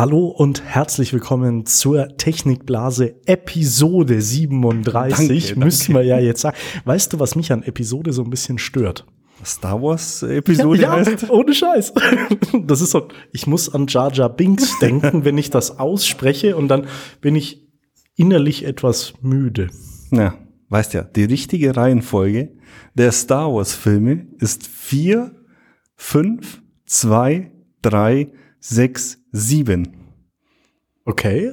Hallo und herzlich willkommen zur Technikblase Episode 37. Danke, Müssen wir ja jetzt sagen. Weißt du, was mich an Episode so ein bisschen stört? Star Wars Episode ja, heißt? ohne Scheiß. Das ist so, ich muss an Jar Jar Binks denken, wenn ich das ausspreche und dann bin ich innerlich etwas müde. Ja, weißt ja, die richtige Reihenfolge der Star Wars Filme ist 4, 5, 2, 3, 6, 7. Okay,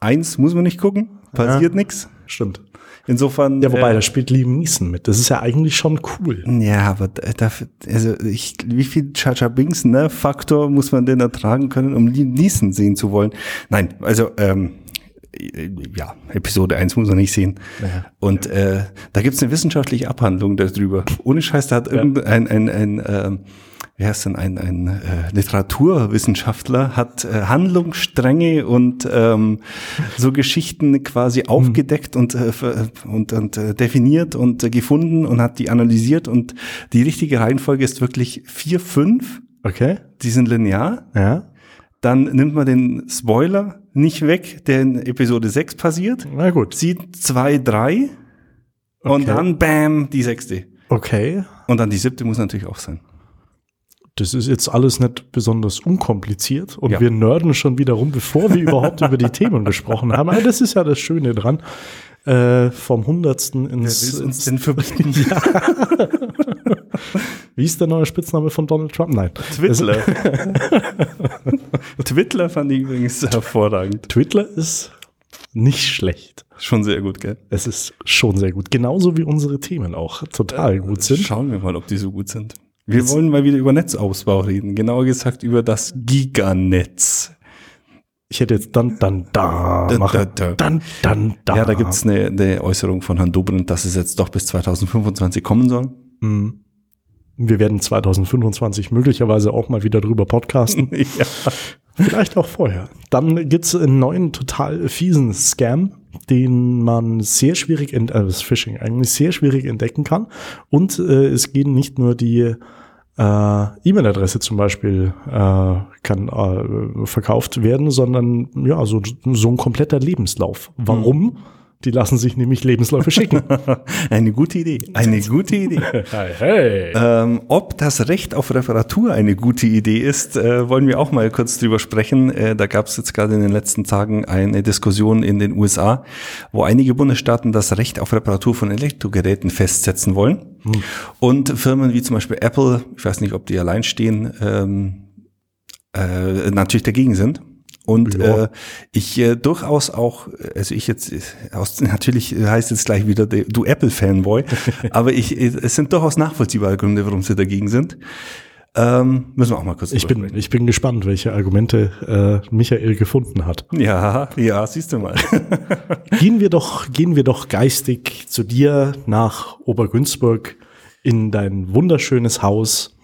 Eins muss man nicht gucken, passiert nix. stimmt. Insofern. Ja, wobei, äh, da spielt Liam Neeson mit. Das ist ja eigentlich schon cool. Ja, aber da- dafür, also ich, wie viel Jar Binks, ne, Faktor muss man denn ertragen können, um Liam Neeson sehen zu wollen? Nein, also, ähm, ja, Episode 1 muss man nicht sehen. Ja. Und äh, da gibt's eine wissenschaftliche Abhandlung darüber. Ohne Scheiß, da hat irgendein ein, ein, ähm, wie heißt denn, ein, ein äh, Literaturwissenschaftler hat äh, Handlungsstränge und ähm, so Geschichten quasi aufgedeckt und, äh, und, und äh, definiert und äh, gefunden und hat die analysiert und die richtige Reihenfolge ist wirklich vier fünf Okay, die sind linear. ja. Dann nimmt man den Spoiler nicht weg, der in Episode 6 passiert. Na gut. Sieht zwei drei und Okay. dann bam, die sechste. Okay. Und dann die siebte muss natürlich auch sein. Das ist jetzt alles nicht besonders unkompliziert und Ja. wir nörden schon wieder rum, bevor wir überhaupt über die Themen gesprochen haben. Aber das ist ja das Schöne dran. Äh, vom Hundertsten ins, ins denn verbieten? Wie ist der neue Spitzname von Donald Trump? Nein. Twittler. Twittler fand ich übrigens hervorragend. Twitter ist nicht schlecht. Schon sehr gut, gell? Es ist schon sehr gut. Genauso wie unsere Themen auch total gut sind. Schauen wir mal, ob die so gut sind. Wir wollen mal wieder über Netzausbau reden. Genauer gesagt über das Giganetz. Ich hätte jetzt dann, dann, da Da, machen. da, da. Dann, dann, da. Ja, da gibt's eine, eine Äußerung von Herrn Dobrindt, dass es jetzt doch bis 2025 kommen soll. Mhm. Wir werden 2025 möglicherweise auch mal wieder drüber podcasten. ja. Vielleicht auch vorher. Dann gibt's einen neuen, total fiesen Scam, den man sehr schwierig, ent äh, das Phishing eigentlich sehr schwierig entdecken kann. Und äh, es gehen nicht nur die äh, E-Mail-Adresse zum Beispiel äh, kann äh, verkauft werden, sondern ja, so, so ein kompletter Lebenslauf. Warum? Die lassen sich nämlich Lebensläufe schicken. Eine gute Idee. Eine gute Idee. hey, hey. Ähm, ob das Recht auf Reparatur eine gute Idee ist, äh, wollen wir auch mal kurz drüber sprechen. Äh, da gab es jetzt gerade in den letzten Tagen eine Diskussion in den USA, wo einige Bundesstaaten das Recht auf Reparatur von Elektrogeräten festsetzen wollen. Und Firmen wie zum Beispiel Apple, ich weiß nicht, ob die allein stehen, ähm, äh, natürlich dagegen sind. Und Ja. äh, ich äh, durchaus auch, also ich jetzt, äh, aus, natürlich heißt jetzt gleich wieder der- du Apple-Fanboy, aber ich, äh, es sind durchaus nachvollziehbare Gründe, warum sie dagegen sind. Ähm, müssen wir auch mal kurz Ich bin, ich bin gespannt, welche Argumente äh, Michael gefunden hat. Ja, ja, siehst du mal. Gehen wir doch, gehen wir doch geistig zu dir nach Obergünzburg in dein wunderschönes Haus,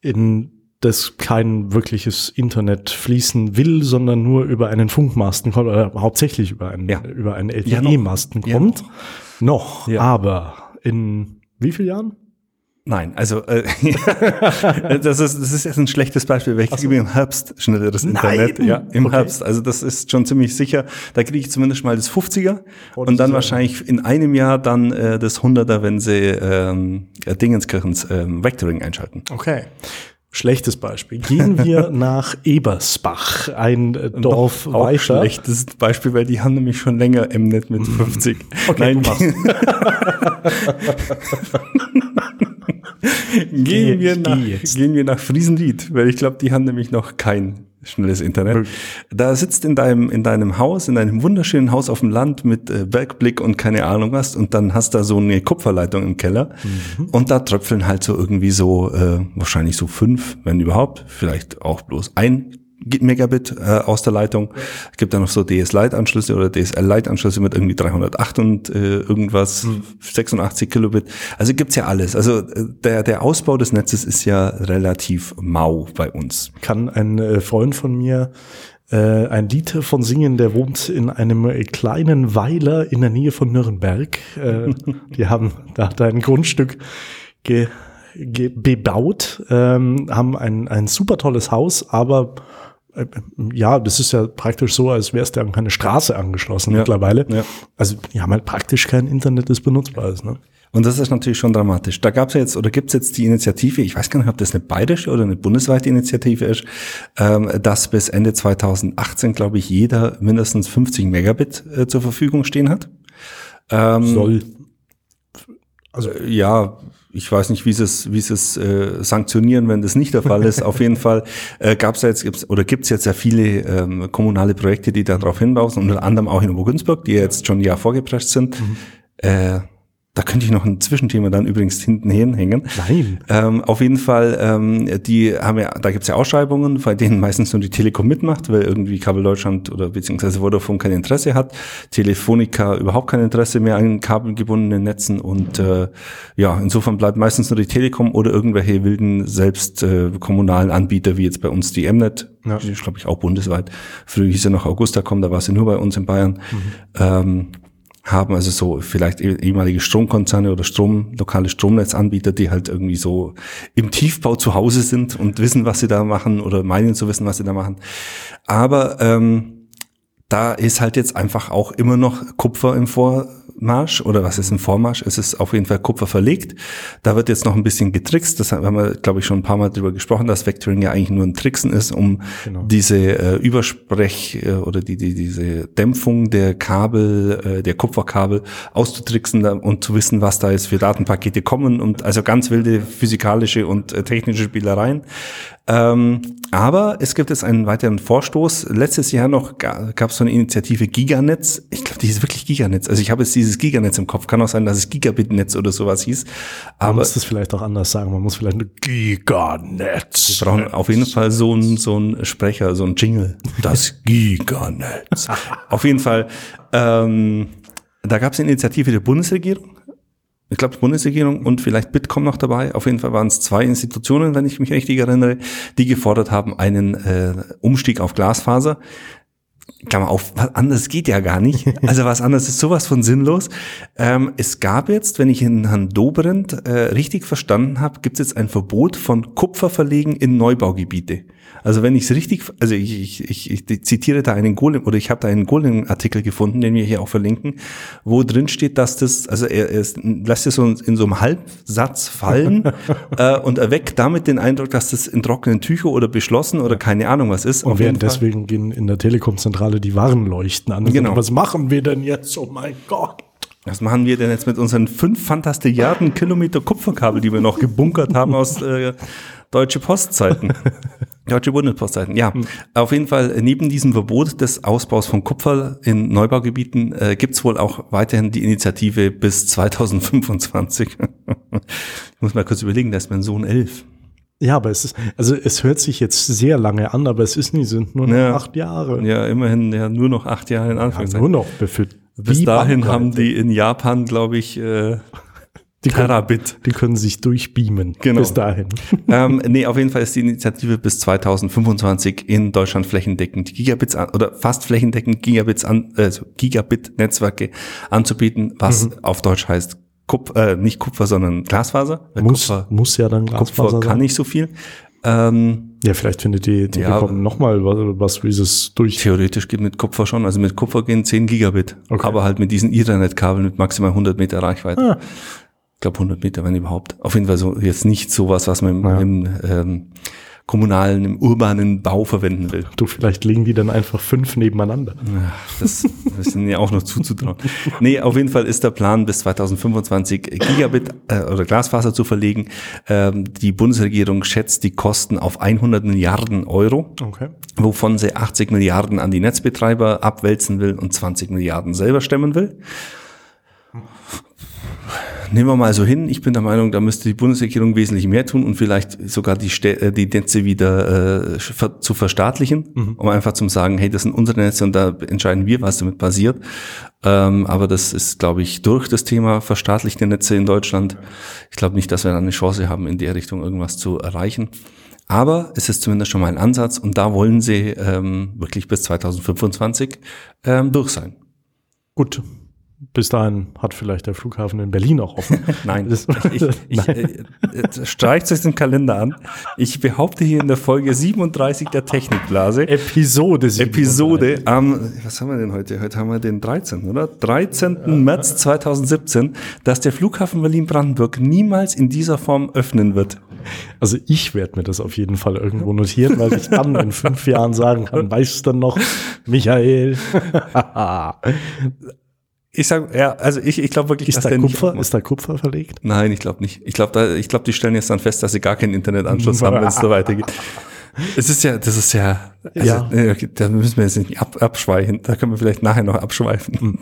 in das kein wirkliches Internet fließen will, sondern nur über einen Funkmasten kommt, oder hauptsächlich über einen, Ja. über einen noch. LTE-Masten Ja, kommt. noch, Ja. aber in wie vielen Jahren? Nein, also äh, das, ist, das ist jetzt ein schlechtes Beispiel, weil ich kriege im Herbst schnelleres Nein! Internet. Ja, im Okay. Herbst. Also das ist schon ziemlich sicher. Da kriege ich zumindest mal das 50er Oh, das und dann wahrscheinlich in einem Jahr dann äh, das 100er, wenn sie ähm, äh, Dingenskirchens ähm, Vectoring einschalten. Okay. Schlechtes Beispiel. Gehen wir nach Ebersbach, ein Dorf Auch weiter. schlechtes Beispiel, weil die haben nämlich schon länger Mnet mit 50. Okay, Nein, du machst. gehen, Geh- wir nach, gehen wir nach Friesenried, weil ich glaube, die haben nämlich noch kein schnelles Internet. Wirklich? Da sitzt in deinem, in deinem Haus, in deinem wunderschönen Haus auf dem Land mit äh, Bergblick und keine Ahnung was und dann hast da so eine Kupferleitung im Keller Mhm. und da tröpfeln halt so irgendwie so, äh, wahrscheinlich so fünf, wenn überhaupt, vielleicht auch bloß ein Megabit äh, aus der Leitung. Es gibt da noch so DS-Lite-Anschlüsse oder DSL-Lite-Anschlüsse mit irgendwie 308 und äh, irgendwas, 86 Kilobit. Also gibt's ja alles. Also äh, der, der Ausbau des Netzes ist ja relativ mau bei uns. kann ein äh, Freund von mir äh, ein Lied von singen, der wohnt in einem äh, kleinen Weiler in der Nähe von Nürnberg. Äh, die haben da hat er ein Grundstück ge, bebaut, ähm, haben ein, ein super tolles Haus, aber ja, das ist ja praktisch so, als wärst du an keine Straße angeschlossen Ja. mittlerweile. Ja. Also die haben halt praktisch kein Internet, das benutzbar ist. Ne? Und das ist natürlich schon dramatisch. Da gab es jetzt oder gibt es jetzt die Initiative, ich weiß gar nicht, ob das eine bayerische oder eine bundesweite Initiative ist, ähm, dass bis Ende 2018, glaube ich, jeder mindestens 50 Megabit äh, zur Verfügung stehen hat. Ähm, Soll. Also ja, ich weiß nicht, wie sie es, wie sie es äh, sanktionieren, wenn das nicht der Fall ist. Auf jeden Fall äh, gab es jetzt gibt's, oder gibt es jetzt ja viele ähm, kommunale Projekte, die darauf hinweisen, unter anderem auch in Obergünzburg, die jetzt schon ein Jahr vorgeprescht sind. Äh, da könnte ich noch ein Zwischenthema dann übrigens hinten hinhängen. Nein. Ähm, auf jeden Fall, ähm, die haben ja, da gibt's ja Ausschreibungen, bei denen meistens nur die Telekom mitmacht, weil irgendwie Kabel Deutschland oder beziehungsweise Vodafone kein Interesse hat, Telefonica überhaupt kein Interesse mehr an kabelgebundenen Netzen und äh, ja, insofern bleibt meistens nur die Telekom oder irgendwelche wilden selbst äh, kommunalen Anbieter, wie jetzt bei uns die Mnet, Ja. die ist glaube ich auch bundesweit. Früher hieß ja noch Augustacom, da war sie nur bei uns in Bayern. Ähm, haben, also so vielleicht eh- ehemalige Stromkonzerne oder Strom, lokale Stromnetzanbieter, die halt irgendwie so im Tiefbau zu Hause sind und wissen, was sie da machen oder meinen zu wissen, was sie da machen. Aber ähm, da ist halt jetzt einfach auch immer noch Kupfer im Vormarsch oder was ist im Vormarsch? Es ist auf jeden Fall Kupfer verlegt. Da wird jetzt noch ein bisschen getrickst. Das haben wir, glaube ich, schon ein paar Mal drüber gesprochen, dass Vectoring ja eigentlich nur ein Tricksen ist, um Genau. diese äh, Übersprech äh, oder die, die, diese Dämpfung der Kabel, äh, der Kupferkabel auszutricksen und zu wissen, was da jetzt für Datenpakete kommen und also ganz wilde physikalische und äh, technische Spielereien. Ähm, aber es gibt jetzt einen weiteren Vorstoß. Letztes Jahr noch gab es so eine Initiative Giganetz. Ich glaube, die ist wirklich Giganetz. Also ich habe jetzt dieses Giganetz im Kopf. Kann auch sein, dass es Gigabit-Netz oder sowas hieß. Man Aber muss das vielleicht auch anders sagen. Man muss vielleicht eine Giganetz. wir brauchen auf jeden Fall so einen so einen Sprecher, so einen Jingle. Das Giganetz. auf jeden Fall. Ähm, da gab es eine Initiative der Bundesregierung. Ich glaube, die Bundesregierung und vielleicht Bitkom noch dabei. Auf jeden Fall waren es zwei Institutionen, wenn ich mich richtig erinnere, die gefordert haben, einen äh, Umstieg auf Glasfaser. Klammer auf, was anderes geht ja gar nicht. Also was anderes ist sowas von sinnlos. Ähm, es gab jetzt, wenn ich in Herrn Dobrindt äh, richtig verstanden habe, gibt es jetzt ein Verbot von Kupferverlegen in Neubaugebiete. Also wenn ich es richtig, also ich, ich, ich, ich zitiere da einen Golem oder ich habe da einen Golem-Artikel gefunden, den wir hier auch verlinken, wo drin steht, dass das, also er, er lässt es so in so einem Halbsatz fallen äh, und erweckt damit den Eindruck, dass das in trockenen Tücher oder beschlossen oder keine Ahnung was ist. Und Fall. deswegen gehen in der Telekom-Zentrale die Warnleuchten an. Genau. Was machen wir denn jetzt? Oh mein Gott. Was machen wir denn jetzt mit unseren fünf Fantastilliarden Kilometer Kupferkabel, die wir noch gebunkert haben aus äh, Deutsche Postzeiten? Deutsche Bundespostzeiten, ja. Auf jeden Fall, äh, neben diesem Verbot des Ausbaus von Kupfer in Neubaugebieten äh, gibt's wohl auch weiterhin die Initiative bis 2025. ich muss mal kurz überlegen, da ist mein Sohn elf. Ja, aber es ist, also es hört sich jetzt sehr lange an, aber es ist nie, sind nur noch Ja. acht Jahre. Ja, immerhin ja nur noch acht Jahre in Ja, Anführungszeichen. nur noch befüllt. bis dahin Bandbreite. haben die in Japan, glaube ich, äh, die können, Terabit. die können sich durchbeamen. Genau. Bis dahin. ähm, nee, auf jeden Fall ist die Initiative bis 2025 in Deutschland flächendeckend Gigabits an, oder fast flächendeckend Gigabits an, also Gigabit-Netzwerke anzubieten, was auf Deutsch heißt Kup äh, nicht Kupfer, sondern Glasfaser. Weil Muss, Kupfer, muss ja dann Glasfaser Kupfer kann sein. nicht so viel. Ähm, Ja, vielleicht findet die Telekom Ja. noch mal was, was dieses durch. theoretisch geht mit Kupfer schon, also mit Kupfer gehen 10 Gigabit, Okay. aber halt mit diesen Ethernet-Kabeln mit maximal 100 Meter Reichweite. Ah. Ich glaube 100 Meter, wenn überhaupt. Auf jeden Fall so jetzt nicht sowas, was man Ja. im ähm, kommunalen, im urbanen Bau verwenden will. Du, vielleicht liegen die dann einfach fünf nebeneinander. Das, das ist ja auch noch zuzutrauen. Nee, auf jeden Fall ist der Plan, bis 2025 Gigabit äh, oder Glasfaser zu verlegen. Ähm, die Bundesregierung schätzt die Kosten auf 100 Milliarden Euro, Okay. wovon sie 80 Milliarden an die Netzbetreiber abwälzen will und 20 Milliarden selber stemmen will. Nehmen wir mal so hin. Ich bin der Meinung, da müsste die Bundesregierung wesentlich mehr tun und vielleicht sogar die, Stä- äh, die Netze wieder äh, zu verstaatlichen, um einfach zu sagen, hey, das sind unsere Netze und da entscheiden wir, was damit passiert. Ähm, aber das ist, glaube ich, durch das Thema verstaatlichte Netze in Deutschland. Ich glaube nicht, dass wir da eine Chance haben, in der Richtung irgendwas zu erreichen. Aber es ist zumindest schon mal ein Ansatz und da wollen sie ähm, wirklich bis 2025 ähm, durch sein. Gut. Bis dahin hat vielleicht der Flughafen in Berlin auch offen. Nein, Das- ich, ich, Nein. äh, streicht euch den Kalender an. Ich behaupte hier in der Folge 37 der Technikblase, Episode. 37. Episode am, was haben wir denn heute? Heute haben wir den 13., oder? 13. März 2017, dass der Flughafen Berlin-Brandenburg niemals in dieser Form öffnen wird. Also ich werde mir das auf jeden Fall irgendwo notieren, weil ich dann in fünf Jahren sagen kann, weißt du noch, Michael? Ich sag, ja, also ich, ich glaube wirklich, ist, dass da der nicht Kupfer, aufmacht. ist da Kupfer verlegt? Nein, ich glaube nicht. Ich glaube, da, ich glaube, die stellen jetzt dann fest, dass sie gar keinen Internetanschluss haben, wenn es so weitergeht. Es ist ja, das ist ja, also, Ja. äh, okay, da müssen wir jetzt nicht ab, abschweifen. Da können wir vielleicht nachher noch abschweifen.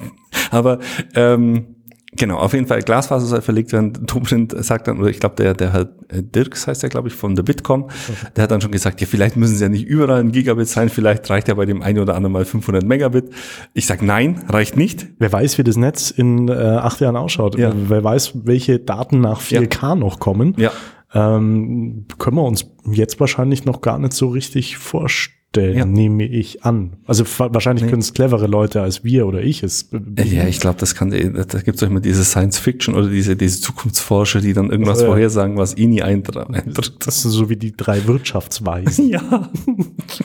Aber ähm, genau, auf jeden Fall Glasfaser soll verlegt werden. Dobrindt sagt dann, oder ich glaube, der, der halt Dirks heißt der, glaube ich, von der Bitkom, der hat dann schon gesagt, ja, vielleicht müssen sie ja nicht überall ein Gigabit sein, vielleicht reicht ja bei dem einen oder anderen mal 500 Megabit. Ich sag nein, reicht nicht. Wer weiß, wie das Netz in äh, acht Jahren ausschaut. Ja. Wer weiß, welche Daten nach 4K noch kommen. Ja. Ähm, können wir uns jetzt wahrscheinlich noch gar nicht so richtig vorstellen, Ja. nehme ich an. Also wahrscheinlich können es clevere Leute als wir oder ich es. be- Ja, ich glaube, das kann, da gibt es doch immer diese Science Fiction oder diese, diese Zukunftsforscher, die dann irgendwas Ja. vorhersagen, was eh nie eintra- eintritt. Das ist so wie die drei Wirtschaftsweisen. Ja.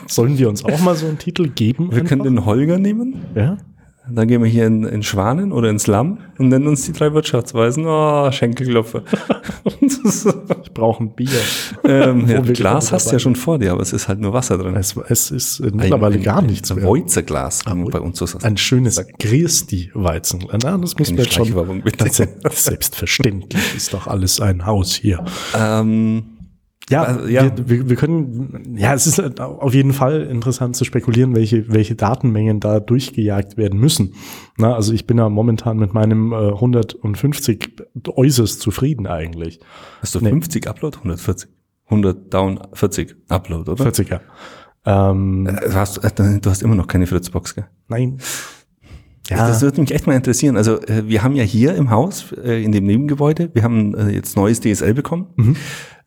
Sollen wir uns auch mal so einen Titel geben? Wir können den Holger nehmen, ja? Dann gehen wir hier in, in Schwanen oder ins Lamm und nennen uns die drei Wirtschaftsweisen. Oh, Schenkelklopfer. Ich brauche ein Bier. ähm, ja, Glas hast du ja schon vor dir, aber es ist halt nur Wasser drin. Es, es ist äh, mittlerweile ein, gar ein, nichts ein mehr. Woizerglas, wie man bei uns sagt. Ein schönes Gristi-Weizen. Na, das muss man schon. Ist Selbstverständlich ist doch alles ein Haus hier. Ähm, Ja, Also, ja. Wir, wir, können, ja, es ist auf jeden Fall interessant zu spekulieren, welche, welche Datenmengen da durchgejagt werden müssen. Na, also ich bin ja momentan mit meinem äh, 150 äußerst zufrieden eigentlich. hast du Nee. 50 Upload? 140? 100 Down, 40 Upload, oder? 40er. Ähm, Äh, Du hast, äh, du hast immer noch keine Fritzbox, gell? nein. Ja. Das würde mich echt mal interessieren. Also äh, wir haben ja hier im Haus, äh, in dem Nebengebäude, wir haben äh, jetzt neues DSL bekommen. Mhm.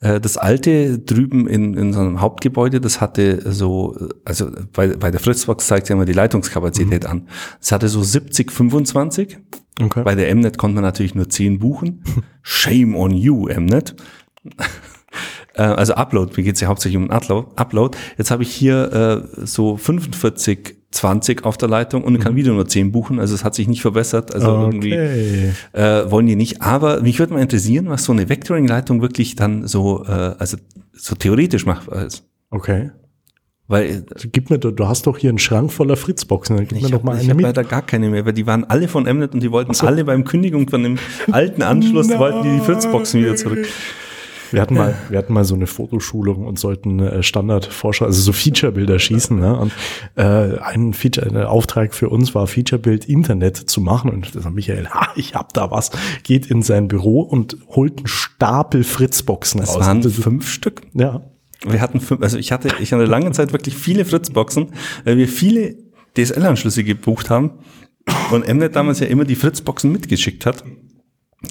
Das alte drüben in, in so einem Hauptgebäude, das hatte so, also bei, bei der Fritzbox zeigt ja immer die Leitungskapazität an. Es hatte so 70, 25. Okay. Bei der Mnet konnte man natürlich nur 10 buchen. Shame on you, Mnet. Also Upload, mir geht's ja hauptsächlich um Upload. Upload. Jetzt habe ich hier äh, so 45, 20 auf der Leitung und kann wieder nur 10 buchen. Also es hat sich nicht verbessert. Also irgendwie okay. äh, wollen die nicht. Aber mich würde mal interessieren, was so eine Vectoring-Leitung wirklich dann so, äh, also so theoretisch machbar ist. Okay. Weil äh, Gib mir, du, du hast doch hier einen Schrank voller Fritzboxen. Dann gib mir ich doch mal habe eine hab mit. leider gar keine mehr, weil die waren alle von Mnet und die wollten alle beim Kündigung von dem alten Anschluss, wollten die die Fritzboxen wieder zurück. Wir hatten mal, wir hatten mal so eine Fotoschulung und sollten äh, Standardforscher, also so Featurebilder schießen. Ne? Und äh, ein Feature, ein Auftrag für uns war, Featurebild Internet zu machen. Und das hat Michael, ha, ich hab da was, geht in sein Büro und holt einen Stapel Fritzboxen Das raus. waren das, fünf Stück. ja, Wir hatten fünf, also ich hatte, ich hatte lange Zeit wirklich viele Fritzboxen, weil wir viele DSL-Anschlüsse gebucht haben und Mnet damals ja immer die Fritzboxen mitgeschickt hat.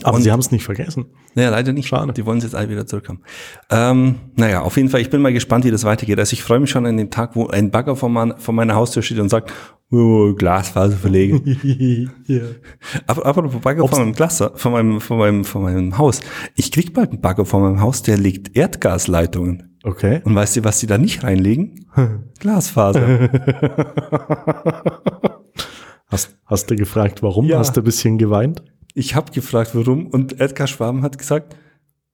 Aber Und- sie haben es nicht vergessen. Naja, leider nicht. Schade. Die wollen es jetzt alle wieder zurückhaben. Ähm, naja, auf jeden Fall, ich bin mal gespannt, wie das weitergeht. Also ich freue mich schon an den Tag, wo ein Bagger vor, mein, vor meiner Haustür steht und sagt, oh, Glasfaser verlegen. ja. aber, aber Bagger vor meinem Glas, von meinem, von meinem, von meinem Haus. Ich krieg bald einen Bagger vor meinem Haus, der legt Erdgasleitungen. Okay. Und weißt du, was die da nicht reinlegen? Glasfaser. Hast, hast du gefragt, warum? Ja. Hast du ein bisschen geweint? Ich habe gefragt, warum, und Edgar Schwaben hat gesagt,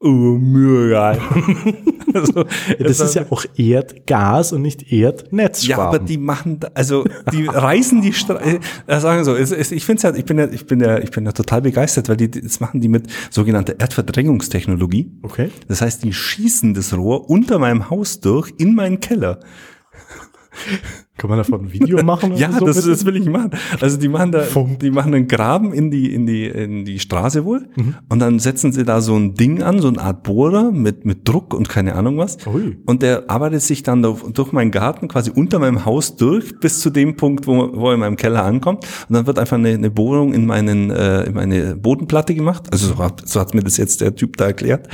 oh, mir egal. also, Das ist ja auch Erdgas und nicht Erdnetz. Ja, aber die machen, also die reißen die Stra äh, sagen wir so, es, es, ich finde ja, ich bin ja, ich bin ja, ich bin ja total begeistert, weil die das machen die mit sogenannter Erdverdrängungstechnologie. Okay. Das heißt, die schießen das Rohr unter meinem Haus durch in meinen Keller. Kann man davon ein Video machen? Ja, so, das, das will ich machen. Also die machen da, Funk. die machen einen Graben in die in die in die Straße wohl Mhm. und dann setzen sie da so ein Ding an, so eine Art Bohrer mit mit Druck und keine Ahnung was. Ui. Und der arbeitet sich dann durch, meinen Garten quasi unter meinem Haus durch bis zu dem Punkt, wo, wo er in meinem Keller ankommt. Und dann wird einfach eine, eine Bohrung in meinen äh, in meine Bodenplatte gemacht. Also so hat, so hat mir das jetzt der Typ da erklärt.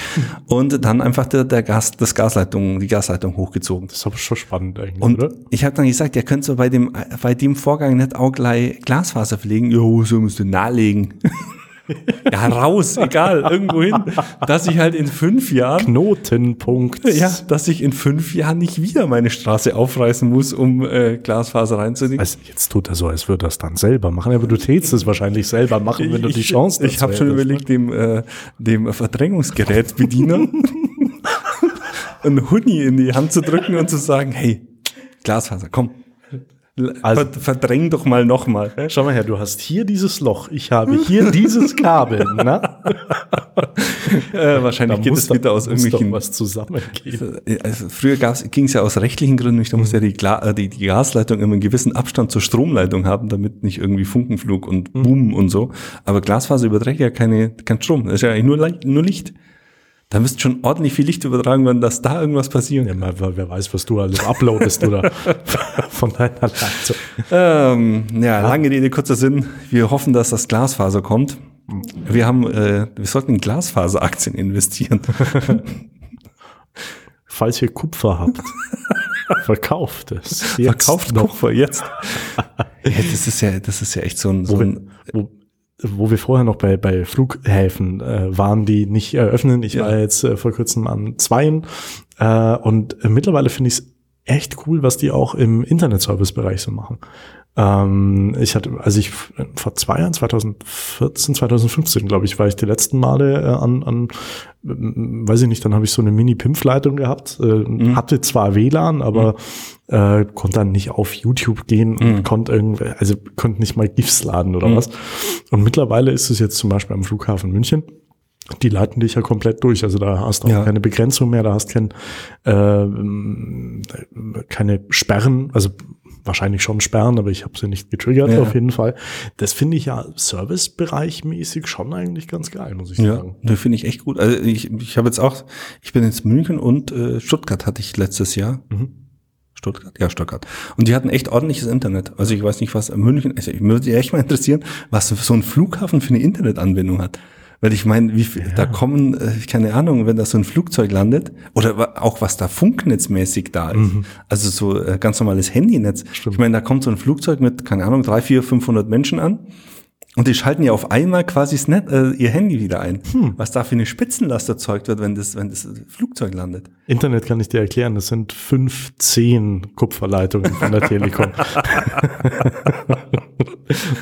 Und dann einfach der, der Gas das Gasleitung die Gasleitung hochgezogen. Das ist aber schon spannend eigentlich, Und oder? ich habe dann gesagt, ja, könntest du bei dem, bei dem Vorgang nicht auch gleich Glasfaser verlegen? Jo, so musst du nahelegen. ja, raus, egal, irgendwo hin. Dass ich halt in fünf Jahren. Knotenpunkt. Ja, dass ich in fünf Jahren nicht wieder meine Straße aufreißen muss, um äh, Glasfaser reinzulegen. Also jetzt tut er so, als würde er das dann selber machen, aber du tätst es wahrscheinlich selber machen, wenn du die Chance Ich, ich habe schon überlegt, dem, äh, dem Verdrängungsgerätbediener einen Huni in die Hand zu drücken und zu sagen, hey, Glasfaser, komm, also, verdräng doch mal nochmal. Schau mal her, du hast hier dieses Loch, ich habe hier dieses Kabel. Ne? äh, wahrscheinlich da geht es wieder aus irgendwelchen was zusammengehen. Also früher ging es ja aus rechtlichen Gründen nicht, da muss ja die, äh, die, die, Gasleitung immer einen gewissen Abstand zur Stromleitung haben, damit nicht irgendwie Funkenflug und. Boom mhm. und so. Aber Glasfaser überträgt ja keine, kein Strom, das ist ja eigentlich nur, nur Licht. Da müsste schon ordentlich viel Licht übertragen werden, dass da irgendwas passiert. Ja, mal, wer weiß, was du alles uploadest oder von deiner Leitung. Ähm, ja, lange Rede, kurzer Sinn. Wir hoffen, dass das Glasfaser kommt. Wir haben, äh, wir sollten in Glasfaseraktien investieren. Falls ihr Kupfer habt, verkauft es. Jetzt Verkauft noch. Kupfer jetzt. ja, das ist ja, das ist ja echt so ein, so ein wo, wo wir vorher noch bei, bei Flughäfen äh, waren, die nicht eröffnen. Ich ja. war jetzt äh, vor kurzem an zweien äh, und mittlerweile finde ich es echt cool, was die auch im Internetservice-Bereich so machen. Ähm, ich hatte, also ich vor zwei Jahren, 2014, 2015, glaube ich, war ich die letzten Male äh, an, an, weiß ich nicht, dann habe ich so eine Mini-Pimpf-Leitung gehabt, äh, mhm. hatte zwar WLAN, aber mhm. äh, konnte dann nicht auf YouTube gehen und mhm. konnte irgendwie, also konnte nicht mal GIFs laden oder mhm. was. Und mittlerweile ist es jetzt zum Beispiel am Flughafen München die leiten dich ja komplett durch. Also da hast du auch ja. keine Begrenzung mehr, da hast kein, äh, keine Sperren. Also wahrscheinlich schon sperren, aber ich habe sie nicht getriggert ja. auf jeden Fall. Das finde ich ja Servicebereich-mäßig schon eigentlich ganz geil, muss ich ja, sagen. Das finde ich echt gut. Also ich, ich habe jetzt auch, ich bin jetzt München und äh, Stuttgart hatte ich letztes Jahr. Mhm. Stuttgart? Ja, Stuttgart. Und die hatten echt ordentliches Internet. Also ich weiß nicht, was München, also ich würde echt mal interessieren, was so ein Flughafen für eine Internetanbindung hat. Weil ich meine, wie viel, ja. da kommen, äh, keine Ahnung, wenn da so ein Flugzeug landet, oder auch was da funknetzmäßig da ist. Mhm. Also so äh, ganz normales Handynetz. Stimmt. Ich meine, da kommt so ein Flugzeug mit, keine Ahnung, drei, vier, 500 Menschen an. Und die schalten ja auf einmal quasi Net, äh, ihr Handy wieder ein. Hm. Was da für eine Spitzenlast erzeugt wird, wenn das, wenn das Flugzeug landet. Internet kann ich dir erklären, das sind 15 Kupferleitungen von der Telekom.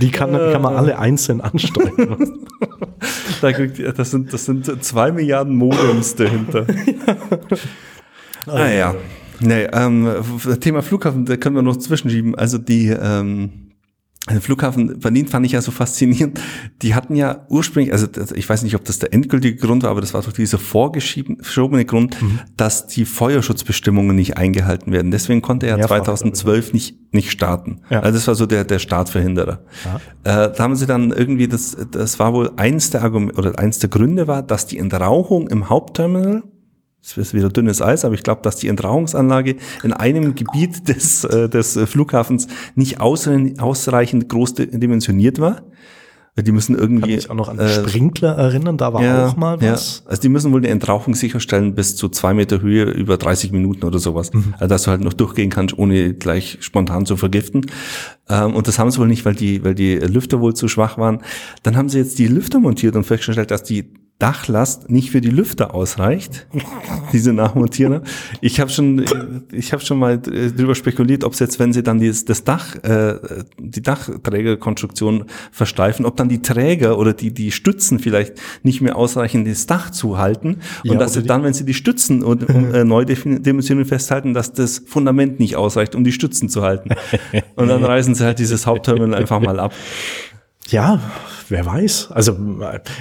die kann, kann man alle einzeln ansteuern. da kriegt, das, sind, das sind zwei Milliarden Modems dahinter. ah ja. Nee, ähm, Thema Flughafen, da können wir noch zwischenschieben. Also die, ähm, der Flughafen Berlin fand ich ja so faszinierend. Die hatten ja ursprünglich, also ich weiß nicht, ob das der endgültige Grund war, aber das war doch dieser vorgeschobene Grund, mhm. dass die Feuerschutzbestimmungen nicht eingehalten werden. Deswegen konnte er ja 2012 nicht, nicht starten. Ja. Also das war so der, der Startverhinderer. Ja. Äh, da haben sie dann irgendwie, das, das war wohl eins der Argumente, oder eins der Gründe war, dass die Entrauchung im Hauptterminal es ist wieder dünnes Eis, aber ich glaube, dass die Entrauchungsanlage in einem Gebiet des, äh, des Flughafens nicht ausreichend groß dimensioniert war. Die müssen irgendwie. Kann mich auch noch an äh, Sprinkler erinnern, da war ja, auch mal was. Ja. Also die müssen wohl eine Entrauchung sicherstellen bis zu zwei Meter Höhe über 30 Minuten oder sowas. Mhm. Also dass du halt noch durchgehen kannst, ohne gleich spontan zu vergiften. Ähm, und das haben sie wohl nicht, weil die, weil die Lüfter wohl zu schwach waren. Dann haben sie jetzt die Lüfter montiert und festgestellt, dass die Dachlast nicht für die Lüfter ausreicht, diese Nachmontierer. Ich habe schon, ich habe schon mal äh, drüber spekuliert, ob es jetzt, wenn sie dann dieses, das Dach, äh, die Dachträgerkonstruktion versteifen, ob dann die Träger oder die die Stützen vielleicht nicht mehr ausreichend das Dach zuhalten und ja, dass sie dann, wenn sie die Stützen und, um, äh, neu Dimensionen festhalten, dass das Fundament nicht ausreicht, um die Stützen zu halten. Und dann reißen sie halt dieses Hauptterminal einfach mal ab. Ja, wer weiß. Also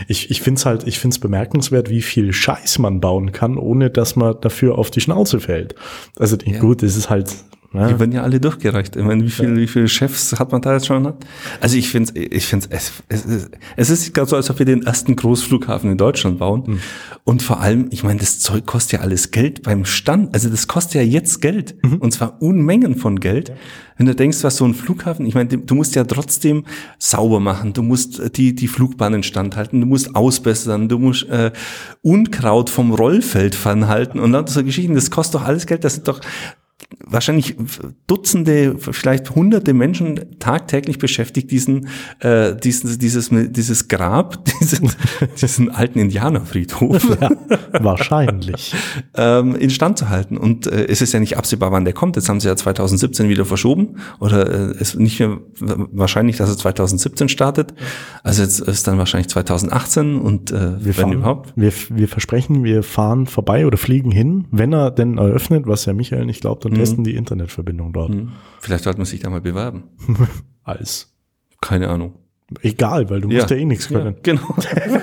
ich, ich finde es halt, ich finde es bemerkenswert, wie viel Scheiß man bauen kann, ohne dass man dafür auf die Schnauze fällt. Also ja. gut, es ist halt ja. Die werden ja alle durchgereicht. Ich meine, wie viele, wie viele Chefs hat man da jetzt schon? Also ich finde ich finde es, es, es ist gerade so, als ob wir den ersten Großflughafen in Deutschland bauen. Mhm. Und vor allem, ich meine, das Zeug kostet ja alles Geld beim Stand. Also das kostet ja jetzt Geld. Mhm. Und zwar Unmengen von Geld. Ja. Wenn du denkst, was so ein Flughafen, ich meine, du musst ja trotzdem sauber machen. Du musst die, die Flugbahnen standhalten. Du musst ausbessern. Du musst äh, Unkraut vom Rollfeld fernhalten. Und dann so Geschichten. Das kostet doch alles Geld. Das sind doch wahrscheinlich Dutzende, vielleicht hunderte Menschen tagtäglich beschäftigt, diesen, äh, diesen dieses, dieses Grab, diesen, diesen alten Indianerfriedhof ja, wahrscheinlich ähm, instand zu halten. Und äh, es ist ja nicht absehbar, wann der kommt. Jetzt haben sie ja 2017 wieder verschoben oder äh, es nicht mehr wahrscheinlich, dass es 2017 startet. Also jetzt ist dann wahrscheinlich 2018 und äh, wir fahren, überhaupt. Wir, wir versprechen, wir fahren vorbei oder fliegen hin, wenn er denn eröffnet, was ja Michael nicht glaubt, und mhm. Testen die Internetverbindung dort. Mhm. Vielleicht sollte man sich da mal bewerben. Als. Keine Ahnung. Egal, weil du ja. musst ja eh nichts können. Ja, genau.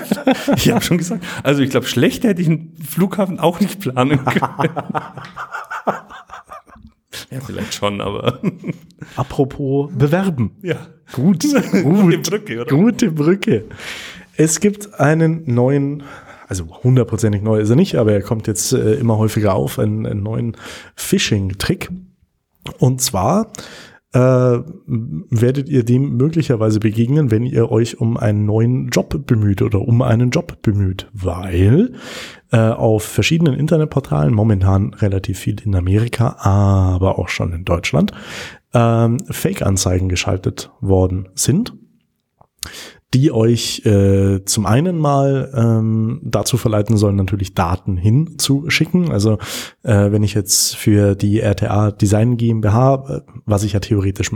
ich habe schon gesagt. Also ich glaube, schlecht hätte ich einen Flughafen auch nicht planen können. ja, vielleicht schon, aber. Apropos bewerben. Ja. Gut. Gut. Gute Brücke, oder? Gute Brücke. Es gibt einen neuen also hundertprozentig neu ist er nicht, aber er kommt jetzt äh, immer häufiger auf, einen, einen neuen Phishing-Trick. Und zwar äh, werdet ihr dem möglicherweise begegnen, wenn ihr euch um einen neuen Job bemüht oder um einen Job bemüht, weil äh, auf verschiedenen Internetportalen, momentan relativ viel in Amerika, aber auch schon in Deutschland, ähm, Fake-Anzeigen geschaltet worden sind die euch äh, zum einen mal ähm, dazu verleiten sollen, natürlich Daten hinzuschicken. Also äh, wenn ich jetzt für die RTA Design GmbH, äh, was ich ja theoretisch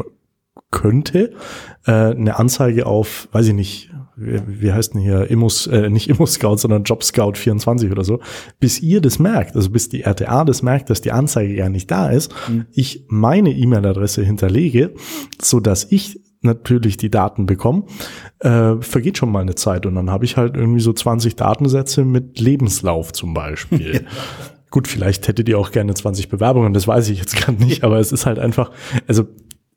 könnte, äh, eine Anzeige auf, weiß ich nicht, wie, wie heißt denn hier, Immus, äh, nicht Immo Scout, sondern Job Scout 24 oder so, bis ihr das merkt, also bis die RTA das merkt, dass die Anzeige gar nicht da ist, mhm. ich meine E-Mail-Adresse hinterlege, so dass ich natürlich die Daten bekomme, äh, vergeht schon mal eine Zeit und dann habe ich halt irgendwie so 20 Datensätze mit Lebenslauf zum Beispiel. Ja. Gut, vielleicht hättet ihr auch gerne 20 Bewerbungen, das weiß ich jetzt gerade nicht, aber es ist halt einfach, also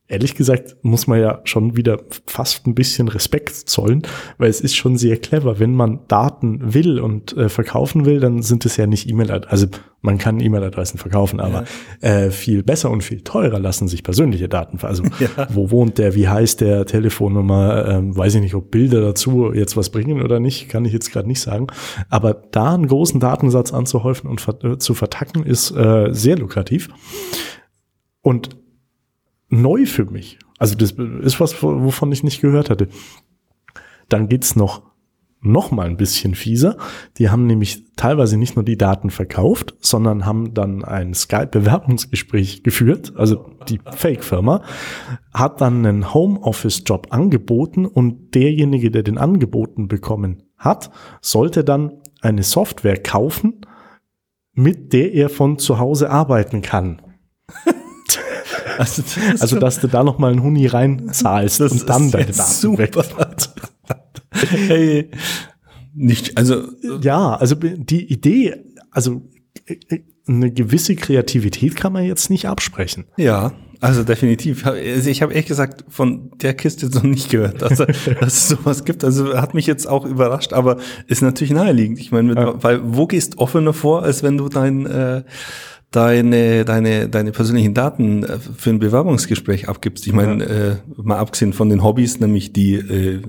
ehrlich gesagt muss man ja schon wieder fast ein bisschen Respekt zollen, weil es ist schon sehr clever. Wenn man Daten will und äh, verkaufen will, dann sind es ja nicht E-Mail-Adressen. Also man kann E-Mail-Adressen verkaufen, aber ja. äh, viel besser und viel teurer lassen sich persönliche Daten. Also ja. wo wohnt der, wie heißt der, Telefonnummer, ähm, weiß ich nicht, ob Bilder dazu jetzt was bringen oder nicht, kann ich jetzt gerade nicht sagen. Aber da einen großen Datensatz anzuhäufen und ver zu vertacken, ist äh, sehr lukrativ. Und neu für mich. Also das ist was, wovon ich nicht gehört hatte. Dann geht's noch noch mal ein bisschen fieser. Die haben nämlich teilweise nicht nur die Daten verkauft, sondern haben dann ein Skype-Bewerbungsgespräch geführt. Also die Fake-Firma hat dann einen Homeoffice-Job angeboten und derjenige, der den angeboten bekommen hat, sollte dann eine Software kaufen, mit der er von zu Hause arbeiten kann. Also, das also dass du da noch mal einen Huni reinzahlst das und dann deine Daten super. hey, nicht, also ja, also die Idee, also eine gewisse Kreativität kann man jetzt nicht absprechen. Ja, also definitiv. Also ich habe ehrlich gesagt von der Kiste jetzt noch nicht gehört, dass, dass es sowas gibt. Also hat mich jetzt auch überrascht, aber ist natürlich naheliegend. Ich meine, ja. weil wo gehst offener vor, als wenn du dein äh, deine, deine, deine persönlichen Daten äh, für ein Bewerbungsgespräch abgibst. Ich meine, ja. äh, mal abgesehen von den Hobbys, nämlich die äh,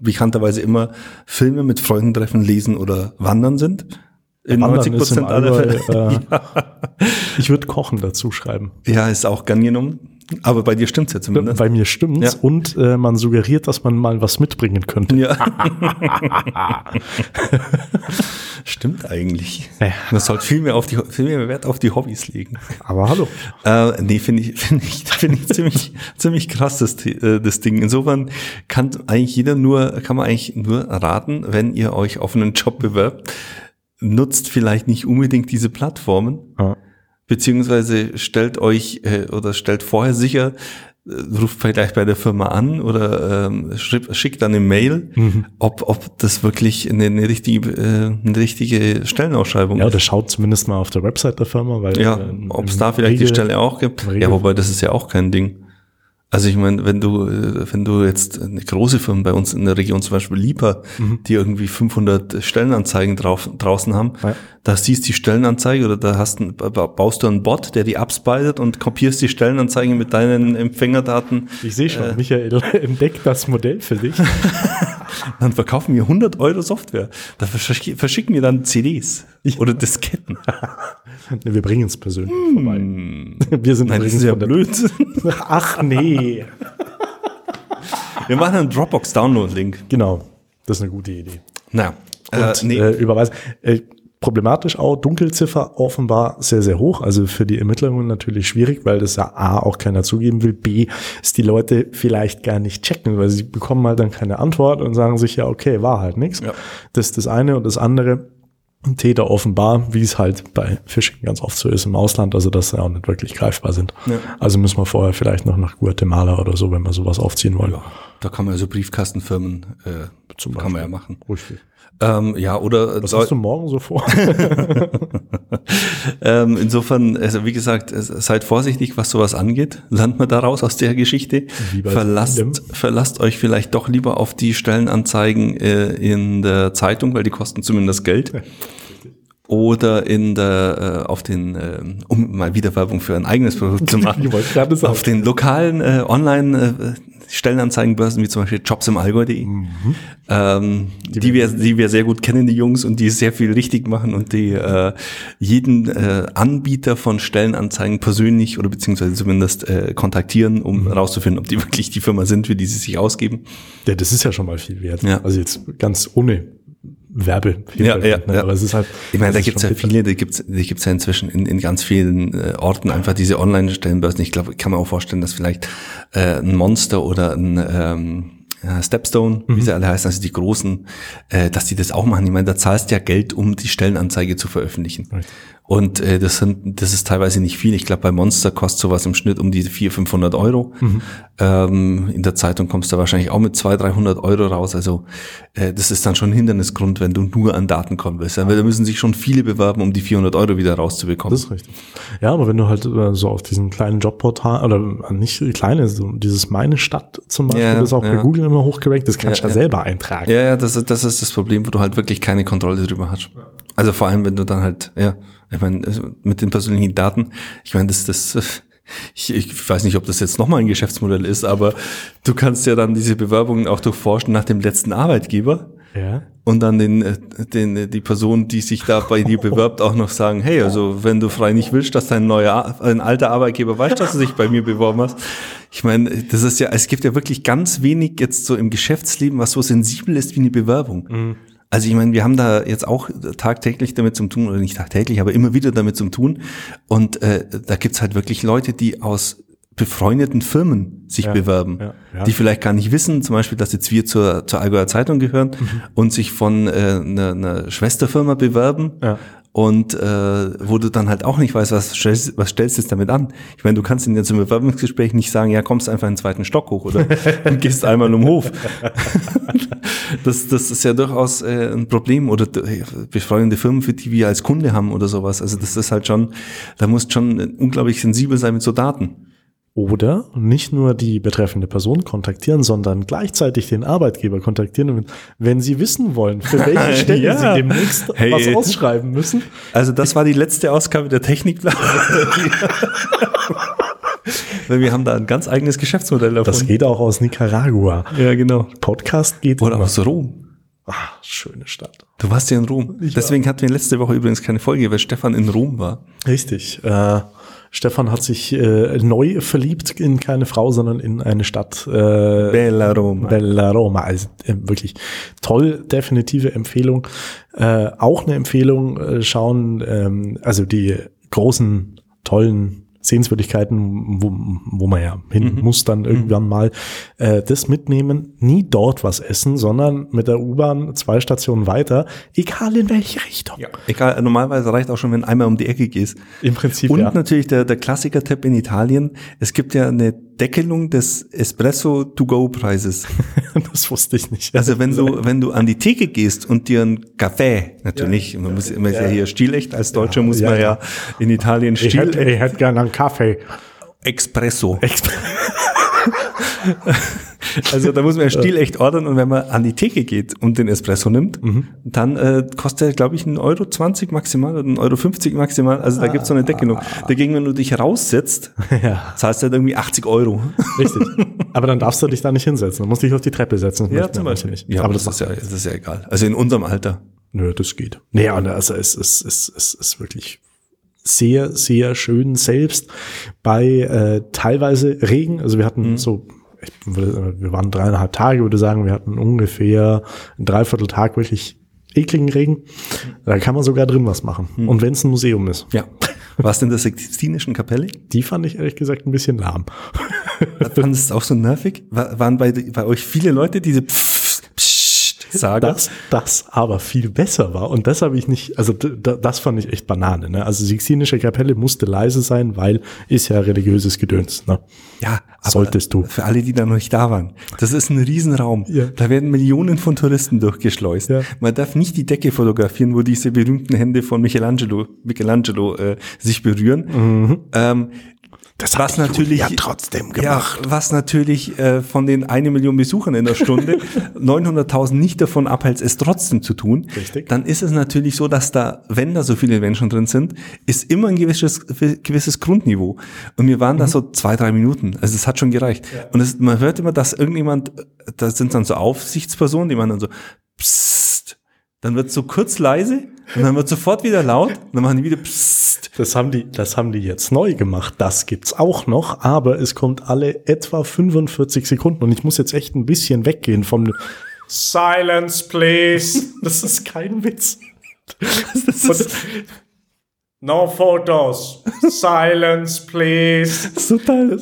bekannterweise immer Filme mit Freunden treffen, lesen oder wandern sind. In 90 Prozent aller Fälle. Äh, ja. Ich würde Kochen dazu schreiben. Ja, ist auch gern genommen. Aber bei dir stimmt's ja zumindest. Bei mir stimmt's ja. und äh, man suggeriert, dass man mal was mitbringen könnte. Ja. Stimmt eigentlich. Ja. Man sollte viel mehr auf die viel mehr Wert auf die Hobbys legen. Aber hallo. Äh, nee, finde ich finde ich finde ich ziemlich ziemlich krass das, äh, das Ding. Insofern kann eigentlich jeder nur kann man eigentlich nur raten, wenn ihr euch auf einen Job bewerbt, nutzt vielleicht nicht unbedingt diese Plattformen. Ja beziehungsweise stellt euch äh, oder stellt vorher sicher, äh, ruft vielleicht bei der Firma an oder ähm, schickt dann eine Mail, mhm. ob, ob das wirklich eine, eine, richtige, äh, eine richtige Stellenausschreibung ist. Ja, oder schaut zumindest mal auf der Website der Firma, weil ja, äh, ob es da vielleicht Regel, die Stelle auch gibt. Ja, wobei das ist ja auch kein Ding. Also ich meine, wenn du, äh, wenn du jetzt eine große Firma bei uns in der Region, zum Beispiel Lieper, mhm. die irgendwie 500 Stellenanzeigen drauf, draußen haben, ja. da siehst die Stellenanzeige oder da hast ein, baust du einen Bot, der die abspeidet und kopierst die Stellenanzeigen mit deinen Empfängerdaten. Ich sehe schon, äh, Michael entdeckt das Modell für dich. Dann verkaufen wir 100 Euro Software. Da verschick- verschicken wir dann CDs oder Disketten. Nee, wir bringen es persönlich vorbei. Wir sind Nein, das ist ja blöd. Ach nee. Wir machen einen Dropbox-Download-Link. Genau, das ist eine gute Idee. Na, äh, Und nee. äh, überweisen. Äh, problematisch auch, Dunkelziffer offenbar sehr, sehr hoch. Also für die Ermittlungen natürlich schwierig, weil das ja A auch keiner zugeben will. B, ist die Leute vielleicht gar nicht checken, weil sie bekommen halt dann keine Antwort und sagen sich ja, okay, war halt nichts. Ja. Das ist das eine und das andere. Täter offenbar, wie es halt bei Phishing ganz oft so ist im Ausland, also dass sie auch nicht wirklich greifbar sind. Ja. Also müssen wir vorher vielleicht noch nach Guatemala oder so, wenn wir sowas aufziehen wollen. ja, da kann man also Briefkastenfirmen, äh, Zum kann man ja machen. Richtig. Ähm, ja, oder Was hast du morgen so vor? ähm, insofern, also wie gesagt, es- seid vorsichtig, was sowas angeht. Lernt man daraus aus der Geschichte. Verlasst, verlasst euch vielleicht doch lieber auf die Stellenanzeigen äh, in der Zeitung, weil die kosten zumindest Geld. Oder in der, äh, auf den, äh, um mal wieder Werbung für ein eigenes Produkt zu machen, sagen. auf den lokalen äh, Online äh, Stellenanzeigenbörsen wie zum Beispiel Jobs im Allgäu.de, ähm, die, wir, die wir sehr gut kennen, die Jungs, und die sehr viel richtig machen und die äh, jeden äh, Anbieter von Stellenanzeigen persönlich oder beziehungsweise zumindest äh, kontaktieren, um herauszufinden, ob die wirklich die Firma sind, für die sie sich ausgeben. Ja, das ist ja schon mal viel wert. Ja. Also jetzt ganz ohne Werbe. Ja, ja, ne? ja. Aber es ist halt. Ich meine, da gibt's ja viele, da gibt's, da gibt's ja inzwischen in, in ganz vielen äh, Orten einfach diese Online-Stellenbörsen. Ich glaube, kann man auch vorstellen, dass vielleicht äh, ein Monster oder ein ähm, ja, Stepstone, wie sie alle heißen, also die großen, äh, dass die das auch machen. Ich meine, da zahlst du ja Geld, um die Stellenanzeige zu veröffentlichen. Richtig. Und äh, das sind, das ist teilweise nicht viel. Ich glaube, bei Monster kostet sowas im Schnitt um die 400, 500 Euro. Ähm, in der Zeitung kommst du wahrscheinlich auch mit 200, 300 Euro raus. Also äh, das ist dann schon ein Hindernisgrund, wenn du nur an Daten kommen willst. Weil da müssen sich schon viele bewerben, um die 400 Euro wieder rauszubekommen. Das ist richtig. Ja, aber wenn du halt äh, so auf diesen kleinen Jobportal, oder äh, nicht kleine, so dieses Meine Stadt zum Beispiel, Ja, das ist auch bei ja. Google immer hochgerankt, das kannst du Ja, ja, ja. selber eintragen. Ja, ja, das ist, das ist das Problem, wo du halt wirklich keine Kontrolle drüber hast. Also vor allem, wenn du dann halt, ja, ich meine, mit den persönlichen Daten, ich meine, das, das, ich, ich weiß nicht, ob das jetzt nochmal ein Geschäftsmodell ist, aber du kannst ja dann diese Bewerbungen auch durchforschen nach dem letzten Arbeitgeber Ja. und dann den, äh, den, die Person, die sich da bei dir bewirbt, auch noch sagen, hey, also wenn du frei nicht willst, dass dein neuer, ein alter Arbeitgeber weiß, dass du dich bei mir beworben hast. Ich meine, das ist ja, es gibt ja wirklich ganz wenig jetzt so im Geschäftsleben, was so sensibel ist wie eine Bewerbung. Also ich meine, wir haben da jetzt auch tagtäglich damit zu tun, oder nicht tagtäglich, aber immer wieder damit zu tun. Und äh, da gibt's halt wirklich Leute, die aus befreundeten Firmen sich Ja, bewerben, ja, ja. die vielleicht gar nicht wissen, zum Beispiel, dass jetzt wir zur, zur Allgäuer Zeitung gehören und sich von äh, einer, einer Schwesterfirma bewerben. Und äh, wo du dann halt auch nicht weißt, was stellst, was stellst du jetzt damit an? Ich meine, du kannst in jetzt im Bewerbungsgespräch nicht sagen, ja, kommst einfach in den zweiten Stock hoch oder gehst einmal um den Hof. das, das ist ja durchaus äh, ein Problem oder äh, befreundete Firmen, für die wir als Kunde haben oder sowas. Also das ist halt schon, da musst schon unglaublich sensibel sein mit so Daten. Oder nicht nur die betreffende Person kontaktieren, sondern gleichzeitig den Arbeitgeber kontaktieren, wenn sie wissen wollen, für welche Stelle Ja. sie demnächst Hey. was ausschreiben müssen. Also das war die letzte Ausgabe der. Weil wir haben da ein ganz eigenes Geschäftsmodell davon. Das geht auch aus Nicaragua. ja, genau. Podcast geht Oder immer. aus Rom. Ah, schöne Stadt. Du warst ja in Rom. Deswegen hatten wir letzte Woche übrigens keine Folge, weil Stefan in Rom war. Richtig. Äh, Stefan hat sich äh, neu verliebt in keine Frau, sondern in eine Stadt. Äh, Bella Roma. Bella Roma. Also äh, wirklich toll, definitive Empfehlung. Äh, auch eine Empfehlung äh, schauen, ähm, also die großen, tollen Sehenswürdigkeiten, wo, wo man ja hin muss dann irgendwann mal, äh, das mitnehmen, nie dort was essen, sondern mit der U-Bahn zwei Stationen weiter, egal in welche Richtung. Egal, normalerweise reicht auch schon, wenn einmal um die Ecke gehst. Im Prinzip, Und ja. natürlich der, der Klassiker-Tipp in Italien. Es gibt ja eine Deckelung des Espresso-to-go-Preises. das wusste ich nicht. Also wenn du, wenn du an die Theke gehst und dir einen Kaffee, natürlich, man muss man ist ja. hier stilecht, als Deutscher muss Ja, man ja, ja. in Italien ich hätte, hätte gerne einen Kaffee. Espresso. Also da muss man ja stilecht ordern und wenn man an die Theke geht und den Espresso nimmt, dann äh, kostet er, glaube ich, 1,20 Euro 20 maximal oder 1,50 Euro 50 maximal. Also da gibt's so eine Deckelung. Dagegen, wenn du dich raussetzt, Ja. zahlst du halt irgendwie 80 Euro. Richtig. Aber dann darfst du dich da nicht hinsetzen. Dann musst du dich auf die Treppe setzen. Das Ja, zum Beispiel. Nicht. Ja, aber das, ist ja, das ist ja egal. Also in unserem Alter. Nö, das geht. Und also es ist, es ist, ist wirklich sehr, sehr schön selbst bei äh, teilweise Regen. Also wir hatten so, ich würde, wir waren dreieinhalb Tage, würde sagen, wir hatten ungefähr einen Dreivierteltag wirklich ekligen Regen. Da kann man sogar drin was machen. Und wenn es ein Museum ist. Ja. Warst du in der Sixtinischen Kapelle? Die fand ich ehrlich gesagt ein bisschen lahm. Fandest du es auch so nervig? War, waren bei, bei euch viele Leute, diese Pfff, Psst sagen? Das, aber viel besser war. Und das habe ich nicht, also das fand ich echt Banane. Ne? Also Sixtinische Kapelle musste leise sein, weil ist ja religiöses Gedöns. Ne? Ja, aber Solltest du. Für alle, die da noch nicht da waren. Das ist ein Riesenraum. Ja. Da werden Millionen von Touristen durchgeschleust. Ja. Man darf nicht die Decke fotografieren, wo diese berühmten Hände von Michelangelo, Michelangelo äh, sich berühren. Ähm, Das was natürlich ja trotzdem Ja, was natürlich äh, von den eine Million Besuchern in der Stunde 900.000 nicht davon abhält, es trotzdem zu tun. Richtig. Dann ist es natürlich so, dass da, wenn da so viele Menschen drin sind, ist immer ein gewisses, gewisses Grundniveau. Und wir waren da so zwei, drei Minuten. Also es hat schon gereicht. Und es, man hört immer, dass irgendjemand, da sind dann so Aufsichtspersonen, die man dann so, psst, dann wird so kurz leise und dann wird sofort wieder laut und dann machen die wieder psst. Das haben die, das haben die jetzt neu gemacht. Das gibt's auch noch, aber es kommt alle etwa 45 Sekunden und ich muss jetzt echt ein bisschen weggehen vom Silence, please. Das ist kein Witz. Das ist no photos. Silence, please. Das ist total.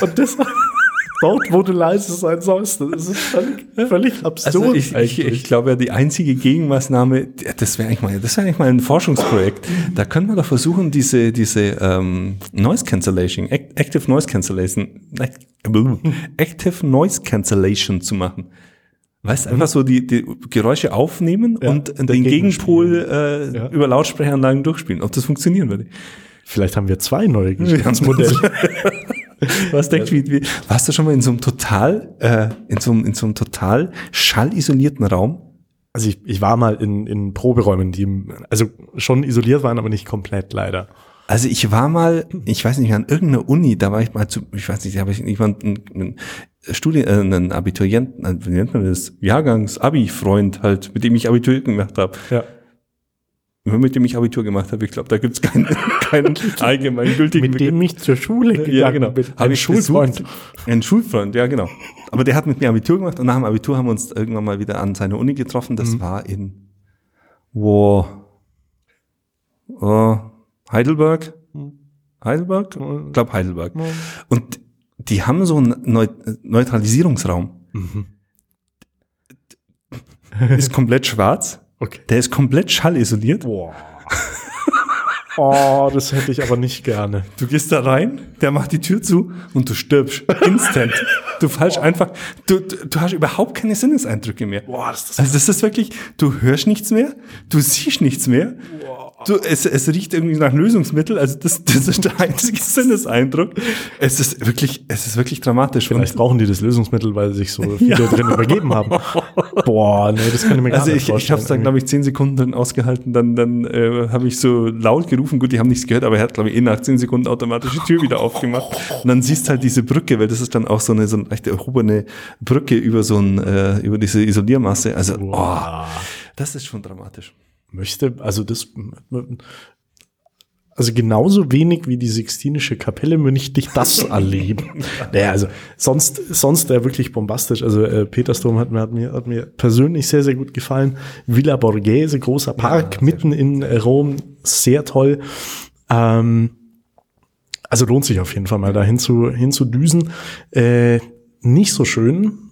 Und das dort, wo du leise sein sollst, das ist völlig, völlig absurd. Also ich, ich, ich glaube ja, die einzige Gegenmaßnahme, das wäre eigentlich mal, das wäre eigentlich mal ein Forschungsprojekt. Da können wir doch versuchen, diese, diese ähm, Noise Cancellation, Act- Active Noise Cancellation, Act- Active Noise Cancellation zu machen. Weißt einfach so die, die Geräusche aufnehmen Ja, und den Gegenpol äh, Ja. über Lautsprecheranlagen durchspielen, ob das funktionieren würde. Vielleicht haben wir zwei neue Geschäftsmodelle. Was denkst du, wie, wie, warst du schon mal in so einem total, äh, in so einem, in so einem total schallisolierten Raum? Also ich, ich war mal in, in Proberäumen, die also schon isoliert waren, aber nicht komplett leider. Also ich war mal, ich weiß nicht, an irgendeiner Uni, da war ich mal zu, ich weiß nicht, da habe ich jemanden, einen Studien, äh, einen Abiturienten, wie nennt man das, Jahrgangs-Abi-Freund halt, mit dem ich Abitur gemacht habe. Ja. Nur mit dem ich Abitur gemacht habe, ich glaube, da gibt's keinen, keinen allgemeingültigen Mit dem ich zur Schule gegangen ja, genau. bin. Habe Ein ich Schulfreund. Ein Schulfreund, ja, genau. Aber der hat mit mir Abitur gemacht und nach dem Abitur haben wir uns irgendwann mal wieder an seiner Uni getroffen. Das Mhm. war in wo? Oh, Heidelberg? Mhm. Heidelberg? Ich glaube Heidelberg. Und die haben so einen Neu Neutralisierungsraum. Mhm. Ist komplett schwarz. Okay. Der ist komplett schallisoliert. Boah. Oh, das hätte ich aber nicht gerne. Du gehst da rein, der macht die Tür zu und du stirbst. Instant. Du fallst einfach, du, du, du hast überhaupt keine Sinneseindrücke mehr. Boah, das ist Also das ist wirklich, du hörst nichts mehr, du siehst nichts mehr. Du, es, es riecht irgendwie nach Lösungsmittel, also das, das ist der einzige Sinneseindruck. Es ist wirklich, es ist wirklich dramatisch. Vielleicht brauchen die das Lösungsmittel, weil sich so viele Ja. drin übergeben haben. Boah, nee, das kann ich mir gar Also nicht ich, ich vorstellen. habe es dann, glaube ich, zehn Sekunden drin ausgehalten, dann, dann äh, habe ich so laut gerufen, gut, die haben nichts gehört, aber er hat, glaube ich, eh nach zehn Sekunden automatisch die Tür wieder aufgemacht. Und dann siehst halt diese Brücke, weil das ist dann auch so eine, so eine recht erhobene Brücke über so ein, äh, über diese Isoliermasse. Also, oh, das ist schon dramatisch. Möchte, also das, also genauso wenig wie die Sixtinische Kapelle möchte ich das erleben. Naja, also sonst, sonst äh, wirklich bombastisch. Also äh, Petersdom hat mir, hat mir, hat mir persönlich sehr, sehr gut gefallen. Villa Borghese, großer Park mitten in äh, Rom, sehr toll. Ähm, also lohnt sich auf jeden Fall mal da hinzu, hinzudüsen. Äh, nicht so schön,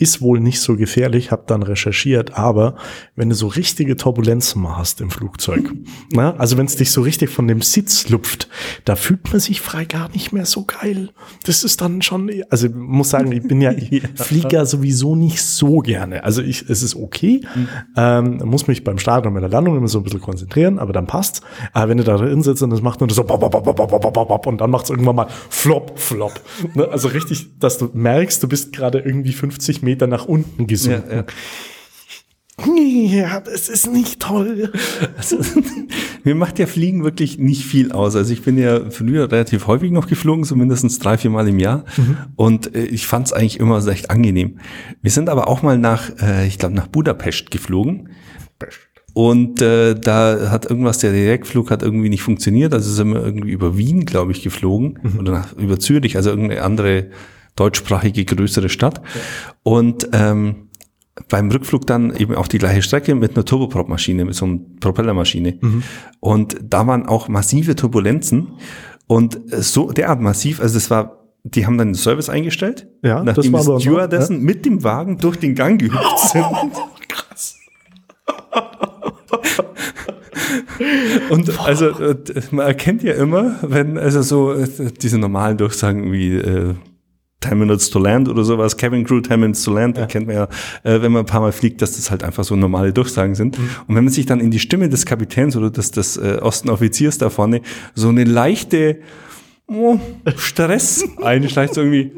ist wohl nicht so gefährlich, habe dann recherchiert, aber wenn du so richtige Turbulenzen mal hast im Flugzeug, na, ne, also wenn es dich so richtig von dem Sitz lupft, da fühlt man sich frei gar nicht mehr so geil. Das ist dann schon, also muss sagen, ich bin ja ich Flieger sowieso nicht so gerne. Also ich, es ist okay, mhm. ähm, muss mich beim Start und bei der Landung immer so ein bisschen konzentrieren, aber dann passt's. Aber wenn du da drin sitzt und das macht nur so bop, bop, bop, bop, bop, bop, und dann macht's irgendwann mal flop, flop. Ne? Also richtig, dass du merkst, du bist gerade irgendwie 50 Meter nach unten gesunken. Ja, ja. Ja, das ist nicht toll. Also, mir macht ja Fliegen wirklich nicht viel aus. Also ich bin ja früher relativ häufig noch geflogen, so mindestens drei, vier Mal im Jahr. Mhm. Und äh, ich fand es eigentlich immer recht angenehm. Wir sind aber auch mal nach, äh, ich glaube, nach Budapest geflogen. Und äh, da hat irgendwas, der Direktflug hat irgendwie nicht funktioniert. Also sind wir irgendwie über Wien, glaube ich, geflogen. Mhm. Oder nach, über Zürich, also irgendeine andere deutschsprachige größere Stadt. Ja. Und ähm, beim Rückflug dann eben auch die gleiche Strecke mit einer Turboprop-Maschine, mit so einer Propellermaschine. Mhm. Und da waren auch massive Turbulenzen und so derart massiv, also das war die haben dann den Service eingestellt, ja, nachdem das war die Stewardessen ja? mit dem Wagen durch den Gang gehüpft sind. Krass. Und also man erkennt ja immer, wenn also so äh, diese normalen Durchsagen wie äh, 10 Minutes to Land oder sowas, Cabin Crew 10 Minutes to Land, ja. kennt man ja, äh, wenn man ein paar Mal fliegt, dass das halt einfach so normale Durchsagen sind. Mhm. Und wenn man sich dann in die Stimme des Kapitäns oder des, des äh, Ostenoffiziers da vorne so eine leichte oh, Stress einschleicht, so irgendwie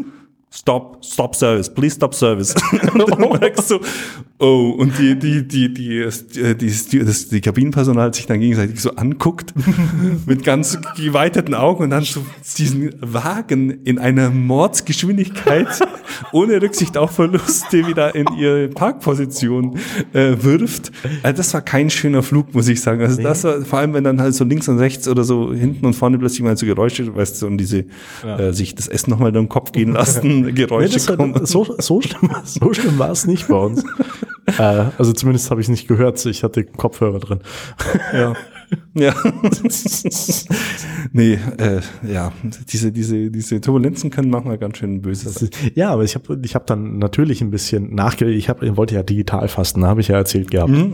Stop, stop service, please stop service. und dann merkst du, oh, und die, die, die, die, die, die, das, die Kabinenpersonal sich dann gegenseitig so anguckt, mit ganz geweiteten Augen und dann so diesen Wagen in einer Mordsgeschwindigkeit, ohne Rücksicht auf Verluste, wieder in ihre Parkposition äh, wirft. Also das war kein schöner Flug, muss ich sagen. Also das war, vor allem, wenn dann halt so links und rechts oder so hinten und vorne plötzlich mal so Geräusche, weißt du, und diese, ja. äh, sich das Essen nochmal in den Kopf gehen lassen, Geräusche nee, kommen. So, so, schlimm, so schlimm war es nicht bei uns. äh, also zumindest habe ich es nicht gehört. Ich hatte Kopfhörer drin. ja. Ja. nee, äh, ja, diese, diese, diese Turbulenzen können manchmal ganz schön böse sein. Ja, aber ich habe ich hab dann natürlich ein bisschen nachgedacht. Ich, hab, ich wollte ja digital fasten, habe ich ja erzählt gehabt. Mhm.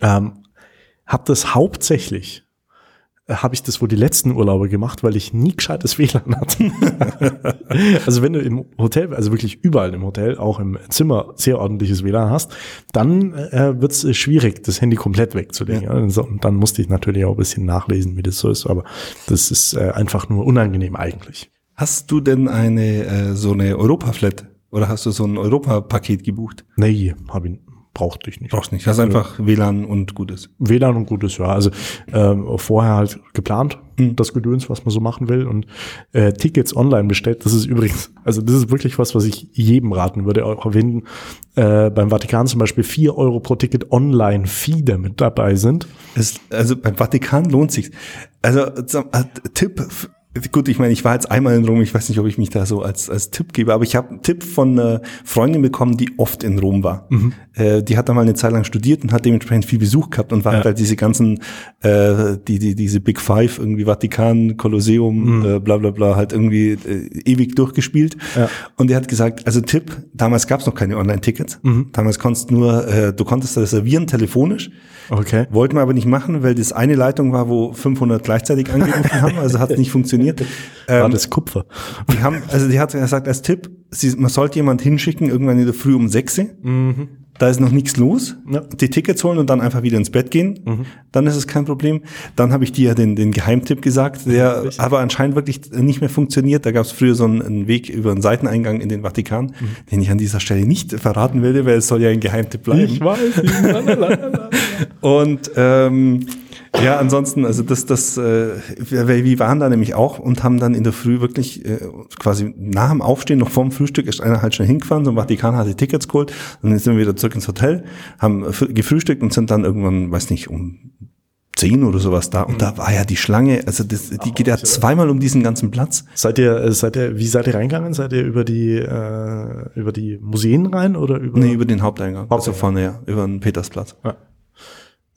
Ähm, habe das hauptsächlich habe ich das wohl die letzten Urlaube gemacht, weil ich nie gescheites WLAN hatte. also wenn du im Hotel, also wirklich überall im Hotel, auch im Zimmer sehr ordentliches WLAN hast, dann äh, wird es schwierig, das Handy komplett wegzulegen. Ja. Ja. Und dann musste ich natürlich auch ein bisschen nachlesen, wie das so ist, aber das ist äh, einfach nur unangenehm eigentlich. Hast du denn eine äh, so eine Europa-Flat oder hast du so ein Europa-Paket gebucht? Nee, habe ich braucht dich nicht. Brauchst nicht. Hast also, einfach WLAN und Gutes. WLAN und Gutes, ja. Also ähm, vorher halt geplant, mhm. das Gedöns, was man so machen will und äh, Tickets online bestellt. Das ist übrigens, also das ist wirklich was, was ich jedem raten würde. Auch wenn äh, beim Vatikan zum Beispiel vier Euro pro Ticket online Feeder mit dabei sind. Es, also beim Vatikan lohnt sich. Also äh, Tipp Gut, ich meine, ich war jetzt einmal in Rom, ich weiß nicht, ob ich mich da so als, als Tipp gebe, aber ich habe einen Tipp von einer Freundin bekommen, die oft in Rom war. Mhm. Äh, die hat da mal eine Zeit lang studiert und hat dementsprechend viel Besuch gehabt und war ja. halt diese ganzen, äh, die, die, diese Big Five, irgendwie Vatikan, Kolosseum, mhm. äh, bla bla bla, halt irgendwie äh, ewig durchgespielt. Ja. Und die hat gesagt, also Tipp, damals gab es noch keine Online-Tickets. Mhm. Damals konntest nur, äh, du konntest reservieren telefonisch. Okay. Wollten wir aber nicht machen, weil das eine Leitung war, wo 500 gleichzeitig angerufen haben, also hat nicht funktioniert. War ähm, das Kupfer? Die haben, also die hat gesagt als Tipp, sie, man sollte jemand hinschicken, irgendwann in der Früh um 6 mhm da ist noch nichts los, ja. die Tickets holen und dann einfach wieder ins Bett gehen, mhm. dann ist es kein Problem. Dann habe ich dir ja den, den Geheimtipp gesagt, der Richtig. aber anscheinend wirklich nicht mehr funktioniert. Da gab es früher so einen, einen, Weg über einen Seiteneingang in den Vatikan, mhm. den ich an dieser Stelle nicht verraten will, weil es soll ja ein Geheimtipp bleiben. Ich weiß. und ähm, ja, ansonsten, also das, das, äh, wir waren da nämlich auch und haben dann in der Früh wirklich äh, quasi nach dem Aufstehen, noch vorm Frühstück, ist einer halt schnell hingefahren, so im Vatikan hatte Tickets geholt, dann sind wir wieder zurück ins Hotel, haben gefrühstückt und sind dann irgendwann, weiß nicht, um zehn oder sowas da und mhm. da war ja die Schlange, also das, die Ach, geht ja zweimal um diesen ganzen Platz. Seid ihr, äh, seid ihr, wie seid ihr reingegangen? Seid ihr über die, äh, über die Museen rein oder über? Nee, über den Haupteingang. Haupteingang. Also vorne, ja, über den Petersplatz. Ja.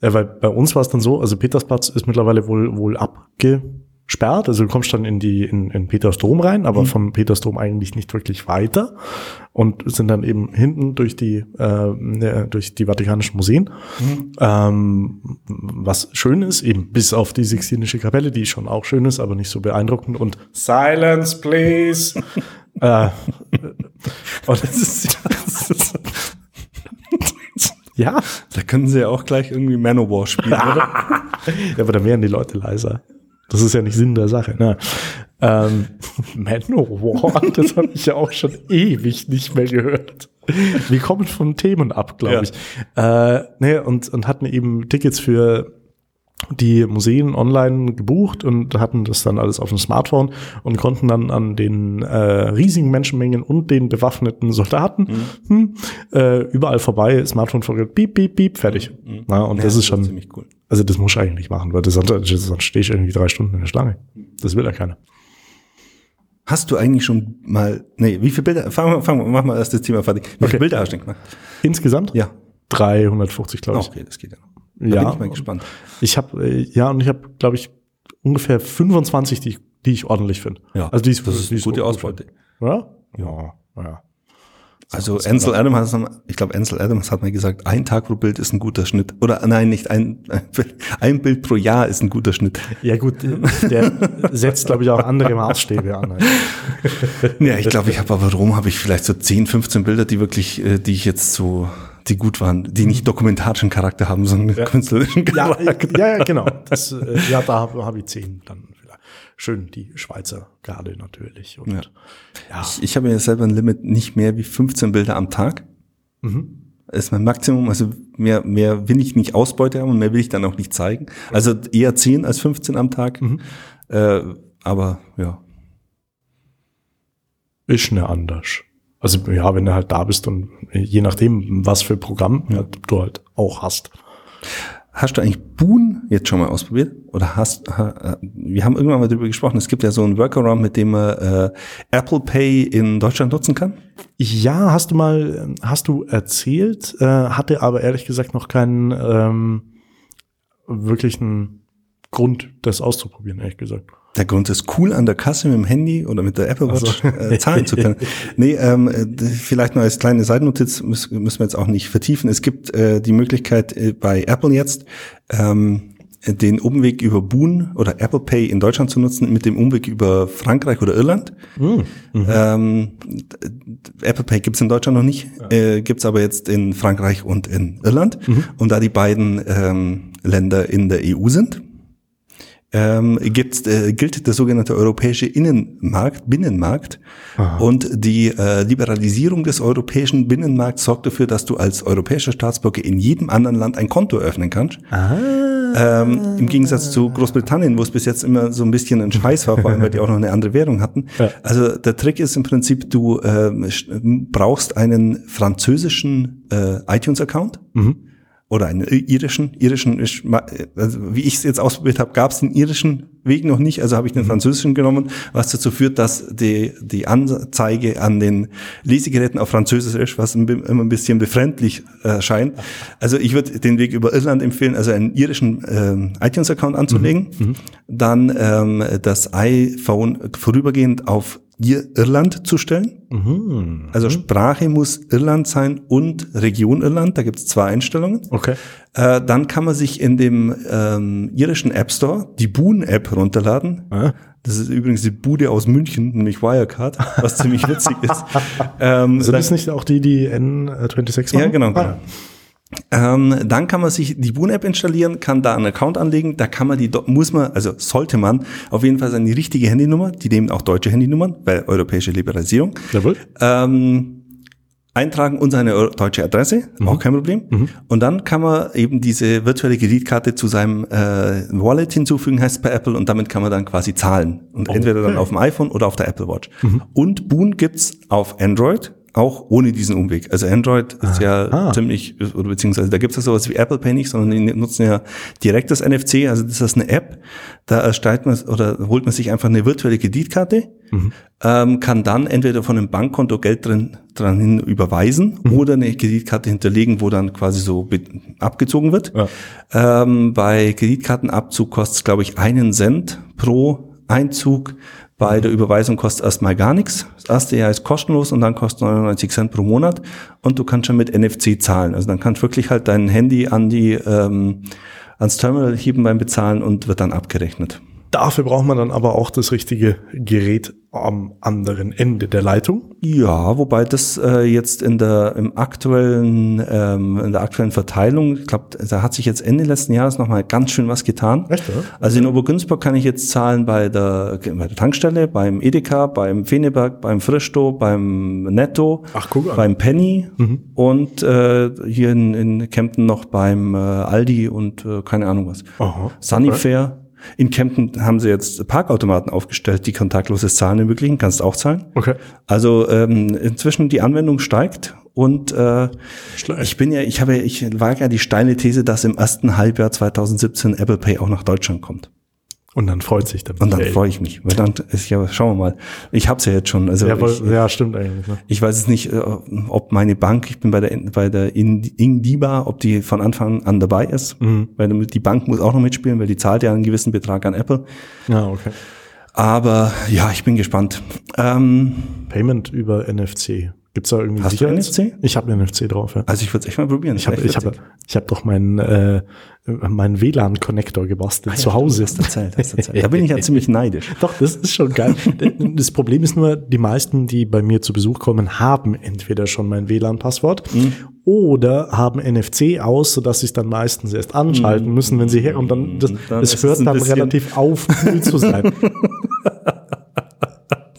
Ja, weil bei uns war es dann so, also Petersplatz ist mittlerweile wohl, wohl abgesperrt. Also du kommst dann in die, in, in Petersdom rein, aber mhm. vom Petersdom eigentlich nicht wirklich weiter und sind dann eben hinten durch die, äh, durch die Vatikanischen Museen. Mhm. Ähm, was schön ist, eben bis auf die Sixtinische Kapelle, die schon auch schön ist, aber nicht so beeindruckend und Silence, please. äh, und das ist, das ist ja. Da können sie ja auch gleich irgendwie Manowar spielen, oder? ja, aber dann wären die Leute leiser. Das ist ja nicht Sinn der Sache. Ne? Ähm, Manowar, das habe ich ja auch schon ewig nicht mehr gehört. Wir kommen von Themen ab, glaube Ja. ich. Äh, nee, und, und hatten eben Tickets für die Museen online gebucht und hatten das dann alles auf dem Smartphone und konnten dann an den äh, riesigen Menschenmengen und den bewaffneten Soldaten hm, äh, überall vorbei, Smartphone vorgeht, piep, piep, piep, fertig. Na, und das Ja, ist schon, ziemlich cool. also das muss ich eigentlich nicht machen, weil das, sonst, sonst stehe ich irgendwie drei Stunden in der Schlange. Das will ja keiner. Hast du eigentlich schon mal, nee, wie viele Bilder, fangen wir, fangen wir, machen wir erst das Thema fertig. Wie Okay. viele Bilder hast du denn gemacht? Insgesamt Ja. 350, glaube ich. Okay, das geht ja noch. Da ja, bin ich mal gespannt. Ich habe ja und ich habe, glaube ich, ungefähr 25, die, ich- die ich ordentlich finde. Ja, also die ist, das ist die eine gute Ausbeute. Ja, ja, ja. Also Ansel Adams, hat, ich glaube Ansel Adams hat mal gesagt, ein Tag pro Bild ist ein guter Schnitt. Oder nein, nicht ein, ein Bild pro Jahr ist ein guter Schnitt. Ja gut, der setzt, glaube ich, auch andere Maßstäbe an. Ja, ich glaube, ich habe aber Rom habe ich vielleicht so 10, 15 Bilder, die wirklich, äh, die ich jetzt so, die gut waren, die nicht dokumentarischen Charakter haben, sondern künstlerischen Ja, Charakter. ja, ja, genau. Das, äh, ja, da habe hab ich zehn dann vielleicht. Schön die Schweizer Garde natürlich. Und Ja. ja, Ich, ich habe mir selber ein Limit nicht mehr wie 15 Bilder am Tag. Mhm. ist mein Maximum. Also mehr, mehr will ich nicht Ausbeute haben und mehr will ich dann auch nicht zeigen. Also eher 10 als 15 am Tag. Mhm. Äh, aber ja. ist ne anders. Also ja, wenn du halt da bist und je nachdem, was für Programm du halt auch hast. Hast du eigentlich Boon jetzt schon mal ausprobiert? Oder hast, ha, äh, wir haben irgendwann mal darüber gesprochen, es gibt ja so einen Workaround, mit dem man äh, Apple Pay in Deutschland nutzen kann. Ja, hast du mal, hast du erzählt, äh, hatte aber ehrlich gesagt noch keinen ähm, wirklichen Grund, das auszuprobieren, ehrlich gesagt. Der Grund ist cool, an der Kasse mit dem Handy oder mit der Apple Watch so. äh, zahlen zu können. Nee, ähm, äh, vielleicht noch als kleine Seitennotiz, müssen wir jetzt auch nicht vertiefen. Es gibt äh, die Möglichkeit äh, bei Apple jetzt, ähm, den Umweg über Boon oder Apple Pay in Deutschland zu nutzen, mit dem Umweg über Frankreich oder Irland. Ähm, d- d- Apple Pay gibt's in Deutschland noch nicht, äh, gibt's aber jetzt in Frankreich und in Irland. Und da die beiden ähm, Länder in der EU sind, ähm, gibt's, äh, gilt der sogenannte europäische Innenmarkt, Binnenmarkt. Und die äh, Liberalisierung des europäischen Binnenmarkts sorgt dafür, dass du als europäischer Staatsbürger in jedem anderen Land ein Konto öffnen kannst. Ähm, Im Gegensatz zu Großbritannien, wo es bis jetzt immer so ein bisschen ein Scheiß war, vor allem weil die auch noch eine andere Währung hatten. Ja. Also der Trick ist im Prinzip, du sch- brauchst einen französischen äh, iTunes-Account oder einen irischen. Irischen ist, also wie ich es jetzt ausprobiert habe, gab es den irischen Weg noch nicht, also habe ich den französischen genommen, was dazu führt, dass die, die Anzeige an den Lesegeräten auf Französisch ist, was ein immer ein bisschen befremdlich erscheint. Also ich würde den Weg über Irland empfehlen, also einen irischen ähm, iTunes-Account anzulegen, dann ähm, das iPhone vorübergehend auf Irland zu stellen. Also Sprache muss Irland sein und Region Irland. Da gibt es zwei Einstellungen. Okay. Äh, dann kann man sich in dem ähm, irischen App Store die Boon-App runterladen. Ah. Das ist übrigens die Bude aus München, nämlich Wirecard, was ziemlich witzig ist. Ähm, Sind das nicht auch die, die N26 ja, machen? genau. Ah, genau. Ähm, dann kann man sich die Boon-App installieren, kann da einen Account anlegen. Da kann man die, muss man, also sollte man auf jeden Fall seine richtige Handynummer, die nehmen auch deutsche Handynummern, weil europäische Liberalisierung, Jawohl. ähm, eintragen und seine eu- deutsche Adresse, auch kein Problem. Und dann kann man eben diese virtuelle Kreditkarte zu seinem äh, Wallet hinzufügen, heißt bei Apple, und damit kann man dann quasi zahlen. Und entweder dann auf dem iPhone oder auf der Apple Watch. Und Boon gibt's auf Android, auch ohne diesen Umweg. Also Android ist ja Ah. ziemlich, oder beziehungsweise da gibt's ja sowas wie Apple Pay nicht, sondern die nutzen ja direkt das NFC, also das ist eine App, da erstellt man oder holt man sich einfach eine virtuelle Kreditkarte, ähm, kann dann entweder von einem Bankkonto Geld drin dran hin überweisen oder eine Kreditkarte hinterlegen, wo dann quasi so abgezogen wird. Ja. Ähm, bei Kreditkartenabzug kostet es, glaube ich, einen Cent pro Einzug. Bei der Überweisung kostet erstmal gar nichts. Das erste Jahr ist kostenlos und dann kostet 99 Cent pro Monat. Und du kannst schon mit NFC zahlen. Also dann kannst du wirklich halt dein Handy an die, ähm, ans Terminal heben beim Bezahlen und wird dann abgerechnet. Dafür braucht man dann aber auch das richtige Gerät am anderen Ende der Leitung. Ja, wobei das äh, jetzt in der im aktuellen ähm, in der aktuellen Verteilung, ich glaube, da hat sich jetzt Ende letzten Jahres noch mal ganz schön was getan. Echt, oder? Also in Obergünzburg kann ich jetzt zahlen bei der, bei der Tankstelle, beim Edeka, beim Feneberg, beim Frischto, beim Netto, Ach, beim Penny und äh, hier in, in Kempten noch beim äh, Aldi und äh, keine Ahnung was. Aha. Sunnyfair. In Kempten haben sie jetzt Parkautomaten aufgestellt, die kontaktloses Zahlen ermöglichen. Kannst auch zahlen. Okay. Also ähm, inzwischen die Anwendung steigt und äh, ich bin ja, ich habe, ich wage ja die steile These, dass im ersten Halbjahr 2017 Apple Pay auch nach Deutschland kommt. Und dann freut sich der Und dann freue ich mich. Weil dann ist ja, schauen wir mal. Ich habe es ja jetzt schon. Also ja, ich, ja, stimmt eigentlich. Ne? ich weiß es nicht, äh, ob meine Bank, ich bin bei der bei der In- Ingdiba, ob die von Anfang an dabei ist. Mhm. Weil die Bank muss auch noch mitspielen, weil die zahlt ja einen gewissen Betrag an Apple. Ja, okay. Aber ja, ich bin gespannt. Ähm, Payment über NFC. Gibt's da irgendwie Hast du Sicherheits- NFC? Ich habe NFC drauf, ja. also ich würde es echt mal probieren. Ich habe Das ich hab, ich hab doch meinen äh, meinen WLAN-Connector gebastelt zu Hause. Hast erzählt, hast erzählt. Da bin ich ja ziemlich neidisch. Doch, das ist schon geil. Das Problem ist nur, die meisten, die bei mir zu Besuch kommen, haben entweder schon mein WLAN-Passwort Mhm. oder haben NFC aus, sodass sie es dann meistens erst anschalten müssen, wenn sie her und dann, das, Mhm. Dann es hört dann relativ auf, cool zu sein.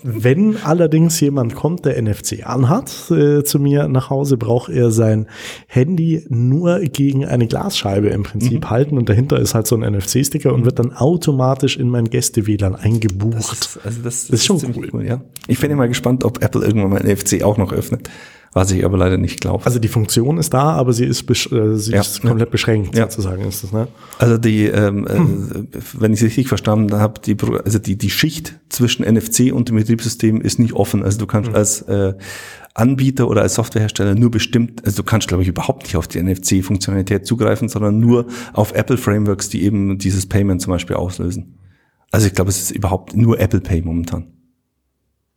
Wenn allerdings jemand kommt, der NFC anhat, äh, zu mir nach Hause, braucht er sein Handy nur gegen eine Glasscheibe im Prinzip Mhm. halten und dahinter ist halt so ein NFC-Sticker und wird dann automatisch in mein Gäste-WLAN eingebucht. Das, also das, ist schon ziemlich cool. ja. Ich bin mal gespannt, ob Apple irgendwann mal NFC auch noch öffnet, was ich aber leider nicht glaube. Also die Funktion ist da, aber sie ist, äh, sie Ja. ist komplett beschränkt, Ja. sozusagen ist das, ne? Also die, ähm, äh, wenn ich es richtig verstanden habe, die, also die, die Schicht zwischen NFC und dem Betriebssystem ist nicht offen. Also du kannst als äh, Anbieter oder als Softwarehersteller nur bestimmt, also du kannst glaube ich überhaupt nicht auf die NFC-Funktionalität zugreifen, sondern nur auf Apple-Frameworks, die eben dieses Payment zum Beispiel auslösen. Also ich glaube, es ist überhaupt nur Apple Pay momentan.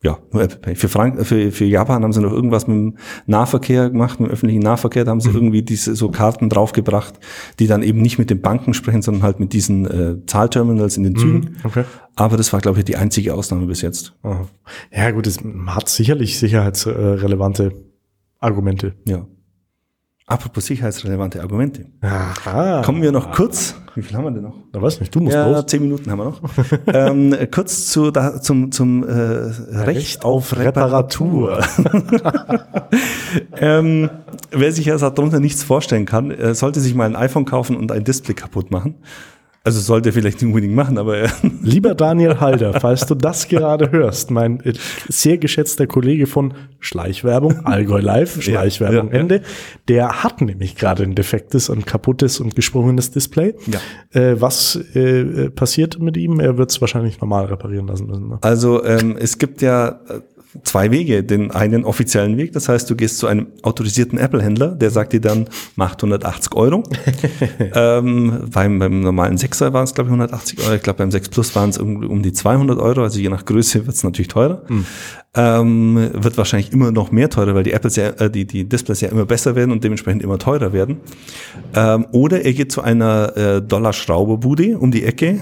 Ja, nur Apple Pay. Für, Frank für, für Japan haben sie noch irgendwas mit dem Nahverkehr gemacht, mit dem öffentlichen Nahverkehr. Da haben sie irgendwie diese so Karten draufgebracht, die dann eben nicht mit den Banken sprechen, sondern halt mit diesen äh, Zahlterminals in den Zügen. Okay. Aber das war, glaube ich, die einzige Ausnahme bis jetzt. Aha. Ja, gut, es hat sicherlich sicherheitsrelevante Argumente. Ja. Apropos sicherheitsrelevante Argumente. Aha. Kommen wir noch kurz. Wie viel haben wir denn noch? Da weiß nicht, du musst Ja, los. zehn Minuten haben wir noch. ähm, kurz zu, da, zum, zum äh, Recht auf Reparatur. ähm, wer sich also darunter nichts vorstellen kann, äh, sollte sich mal ein iPhone kaufen und ein Display kaputt machen. Also sollte er vielleicht nicht unbedingt machen, aber Lieber Daniel Halder, falls du das gerade hörst, mein sehr geschätzter Kollege von Schleichwerbung, Allgäu Live, Schleichwerbung ja, ja. Ende, der hat nämlich gerade ein defektes und kaputtes und gesprungenes Display. Ja. Äh, was äh, äh, passiert mit ihm? Er wird es wahrscheinlich normal reparieren lassen müssen. Ne? Also ähm, es gibt ja äh, zwei Wege. Den einen offiziellen Weg, das heißt, du gehst zu einem autorisierten Apple-Händler, der sagt dir dann, macht 180 Euro. ähm, beim, beim normalen 6er waren es, glaube ich, 180 Euro. Ich glaube, beim 6 Plus waren es um, um die 200 Euro. Also je nach Größe wird es natürlich teurer. Ähm, wird wahrscheinlich immer noch mehr teurer, weil die Apples ja, äh, die, die Displays ja immer besser werden und dementsprechend immer teurer werden. Ähm, oder er geht zu einer äh, Dollar-Schrauberbude um die Ecke.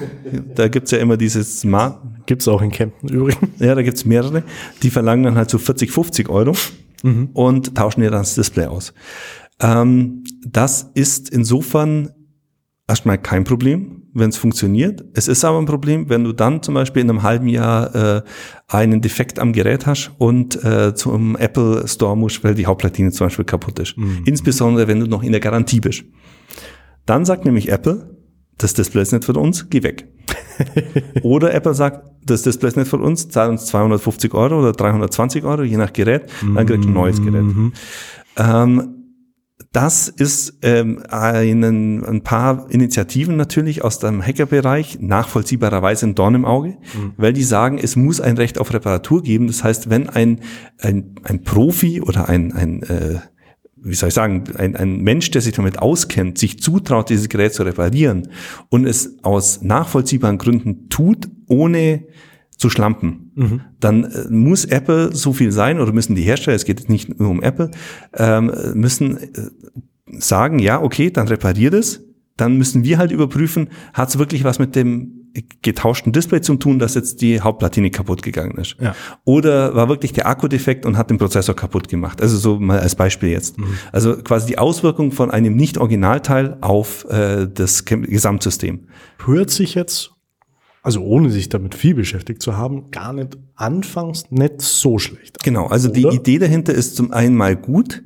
Da gibt's ja immer dieses Smart, Gibt's auch in Kempten übrigens. ja, da gibt's mehrere. Die verlangen dann halt so 40, 50 Euro und tauschen dir dann das Display aus. Ähm, das ist insofern erstmal kein Problem, wenn es funktioniert. Es ist aber ein Problem, wenn du dann zum Beispiel in einem halben Jahr äh, einen Defekt am Gerät hast und äh, zum Apple Store musst, weil die Hauptplatine zum Beispiel kaputt ist. Insbesondere, wenn du noch in der Garantie bist. Dann sagt nämlich Apple, das Display ist nicht für uns, geh weg. oder Apple sagt, das Display ist nicht für uns, zahl uns 250 Euro oder 320 Euro, je nach Gerät, dann kriegst du ein neues Gerät. Ähm, das ist ähm, einen, ein paar Initiativen natürlich aus dem Hackerbereich, nachvollziehbarerweise ein Dorn im Auge, weil die sagen, es muss ein Recht auf Reparatur geben. Das heißt, wenn ein, ein, ein Profi oder ein, ein äh, wie soll ich sagen, ein, ein Mensch, der sich damit auskennt, sich zutraut, dieses Gerät zu reparieren und es aus nachvollziehbaren Gründen tut, ohne zu schlampen, dann äh, muss Apple so viel sein oder müssen die Hersteller, es geht nicht nur um Apple, ähm, müssen äh, sagen, ja, okay, dann repariert es, dann müssen wir halt überprüfen, hat es wirklich was mit dem getauschten Display zu tun, dass jetzt die Hauptplatine kaputt gegangen ist. Ja. Oder war wirklich der Akku defekt und hat den Prozessor kaputt gemacht. Also so mal als Beispiel jetzt. Mhm. Also quasi die Auswirkung von einem Nicht-Originalteil auf äh, das Ge- Gesamtsystem. Hört sich jetzt, also ohne sich damit viel beschäftigt zu haben, gar nicht anfangs nicht so schlecht. Genau, also die Oder? Idee dahinter ist zum einen mal gut.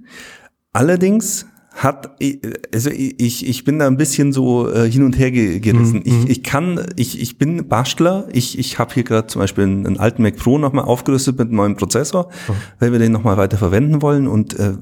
Allerdings hat, also ich, ich bin da ein bisschen so äh, hin und her ge- gerissen. Ich, ich kann, ich, ich bin Bastler. Ich, ich habe hier gerade zum Beispiel einen, einen alten Mac Pro nochmal aufgerüstet mit einem neuen Prozessor, weil wir den nochmal weiter verwenden wollen. Und äh,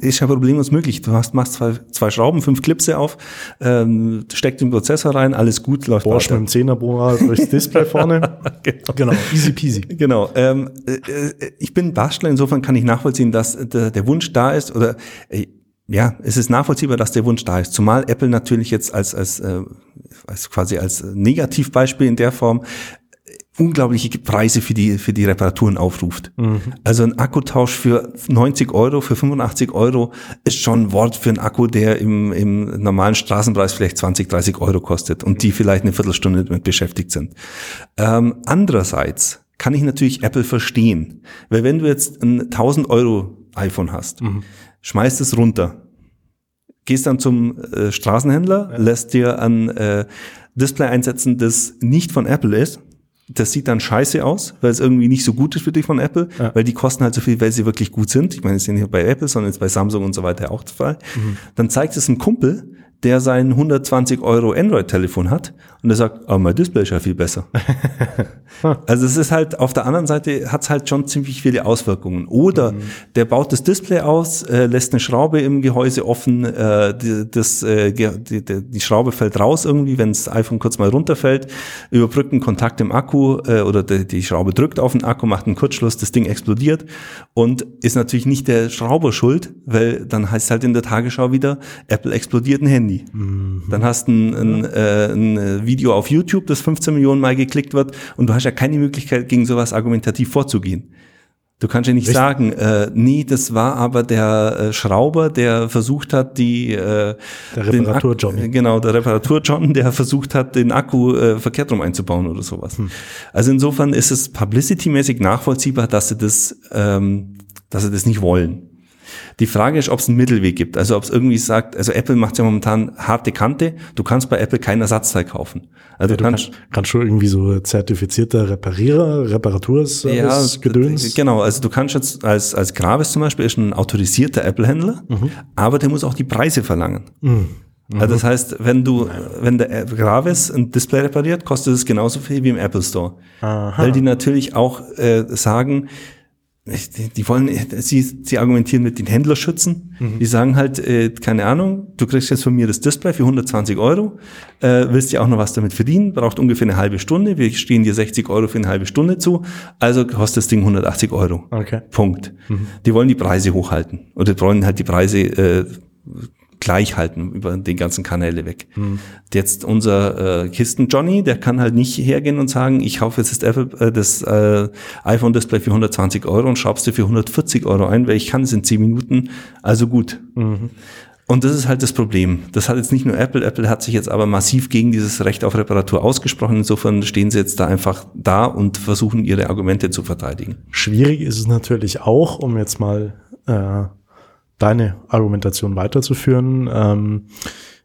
ist ja problemlos möglich. Du hast, machst zwei, zwei Schrauben, fünf Clipse auf, ähm, steckst den Prozessor rein, alles gut, läuft Bosch weiter. mit dem Zehnerbohrer durchs Display vorne. genau, easy peasy. Genau. Ähm, äh, äh, ich bin Bastler, insofern kann ich nachvollziehen, dass der, der Wunsch da ist oder äh, ja, es ist nachvollziehbar, dass der Wunsch da ist. Zumal Apple natürlich jetzt als als, äh, als quasi als Negativbeispiel in der Form äh, unglaubliche Preise für die für die Reparaturen aufruft. Also ein Akkutausch für 90 Euro, für 85 Euro ist schon ein Wort für einen Akku, der im, im normalen Straßenpreis vielleicht 20, 30 Euro kostet und die vielleicht eine Viertelstunde damit beschäftigt sind. Ähm, andererseits kann ich natürlich Apple verstehen, weil wenn du jetzt ein 1000 Euro iPhone hast, schmeißt es runter, gehst dann zum äh, Straßenhändler, lässt dir ein äh, Display einsetzen, das nicht von Apple ist. Das sieht dann scheiße aus, weil es irgendwie nicht so gut ist für dich von Apple, Ja. weil die kosten halt so viel, weil sie wirklich gut sind. Ich meine, es ist ja nicht bei Apple, sondern jetzt bei Samsung und so weiter auch der Fall. Dann zeigt es einem Kumpel, der sein 120 Euro Android-Telefon hat und der sagt, oh, mein Display ist ja viel besser. Also es ist halt, auf der anderen Seite hat es halt schon ziemlich viele Auswirkungen. Oder der baut das Display aus, äh, lässt eine Schraube im Gehäuse offen, äh, die, das, äh, die, die, die Schraube fällt raus irgendwie, wenn das iPhone kurz mal runterfällt, überbrückt einen Kontakt im Akku äh, oder die, die Schraube drückt auf den Akku, macht einen Kurzschluss, das Ding explodiert und ist natürlich nicht der Schrauber schuld, weil dann heißt es halt in der Tagesschau wieder, Apple explodiert ein Handy. Dann hast du ein, ein, äh, ein Video auf YouTube, das 15 Millionen Mal geklickt wird und du hast ja keine Möglichkeit, gegen sowas argumentativ vorzugehen. Du kannst ja nicht Richtig. sagen, äh, nee, das war aber der äh, Schrauber, der versucht hat, die äh, Der den Reparatur-Johnny. Akku- Genau, der Reparatur-John, der versucht hat, den Akku äh, verkehrt rum einzubauen oder sowas. Hm. Also insofern ist es publicity-mäßig nachvollziehbar, dass sie das, ähm, dass sie das nicht wollen. Die Frage ist, ob es einen Mittelweg gibt. Also ob es irgendwie sagt, also Apple macht ja momentan harte Kante. Du kannst bei Apple kein Ersatzteil kaufen. Also Ja, du kannst, kannst, schon irgendwie so zertifizierter Reparierer, Reparaturservice, Gedöns. Genau, also du kannst jetzt als, als Gravis zum Beispiel ist ein autorisierter Apple-Händler, Mhm. aber der muss auch die Preise verlangen. Also das heißt, wenn du, wenn der Gravis ein Display repariert, kostet es genauso viel wie im Apple Store. Aha. Weil die natürlich auch äh, sagen, die, wollen, sie, sie argumentieren mit den Händlerschützen. Die sagen halt, äh, keine Ahnung, du kriegst jetzt von mir das Display für 120 Euro, äh, willst ja auch noch was damit verdienen, braucht ungefähr eine halbe Stunde, wir stehen dir 60 Euro für eine halbe Stunde zu, also kostet das Ding 180 Euro. Okay. Punkt. Die wollen die Preise hochhalten oder wollen halt die Preise äh, gleich halten über den ganzen Kanäle weg. Jetzt unser äh, Kisten Johnny, der kann halt nicht hergehen und sagen, ich kaufe jetzt das, Apple, äh, das äh, iPhone Display für 120 Euro und schraubst dir für 140 Euro ein, weil ich kann es in 10 Minuten, also gut. Und das ist halt das Problem. Das hat jetzt nicht nur Apple. Apple hat sich jetzt aber massiv gegen dieses Recht auf Reparatur ausgesprochen. Insofern stehen sie jetzt da einfach da und versuchen ihre Argumente zu verteidigen. Schwierig ist es natürlich auch, um jetzt mal äh, deine Argumentation weiterzuführen, ähm,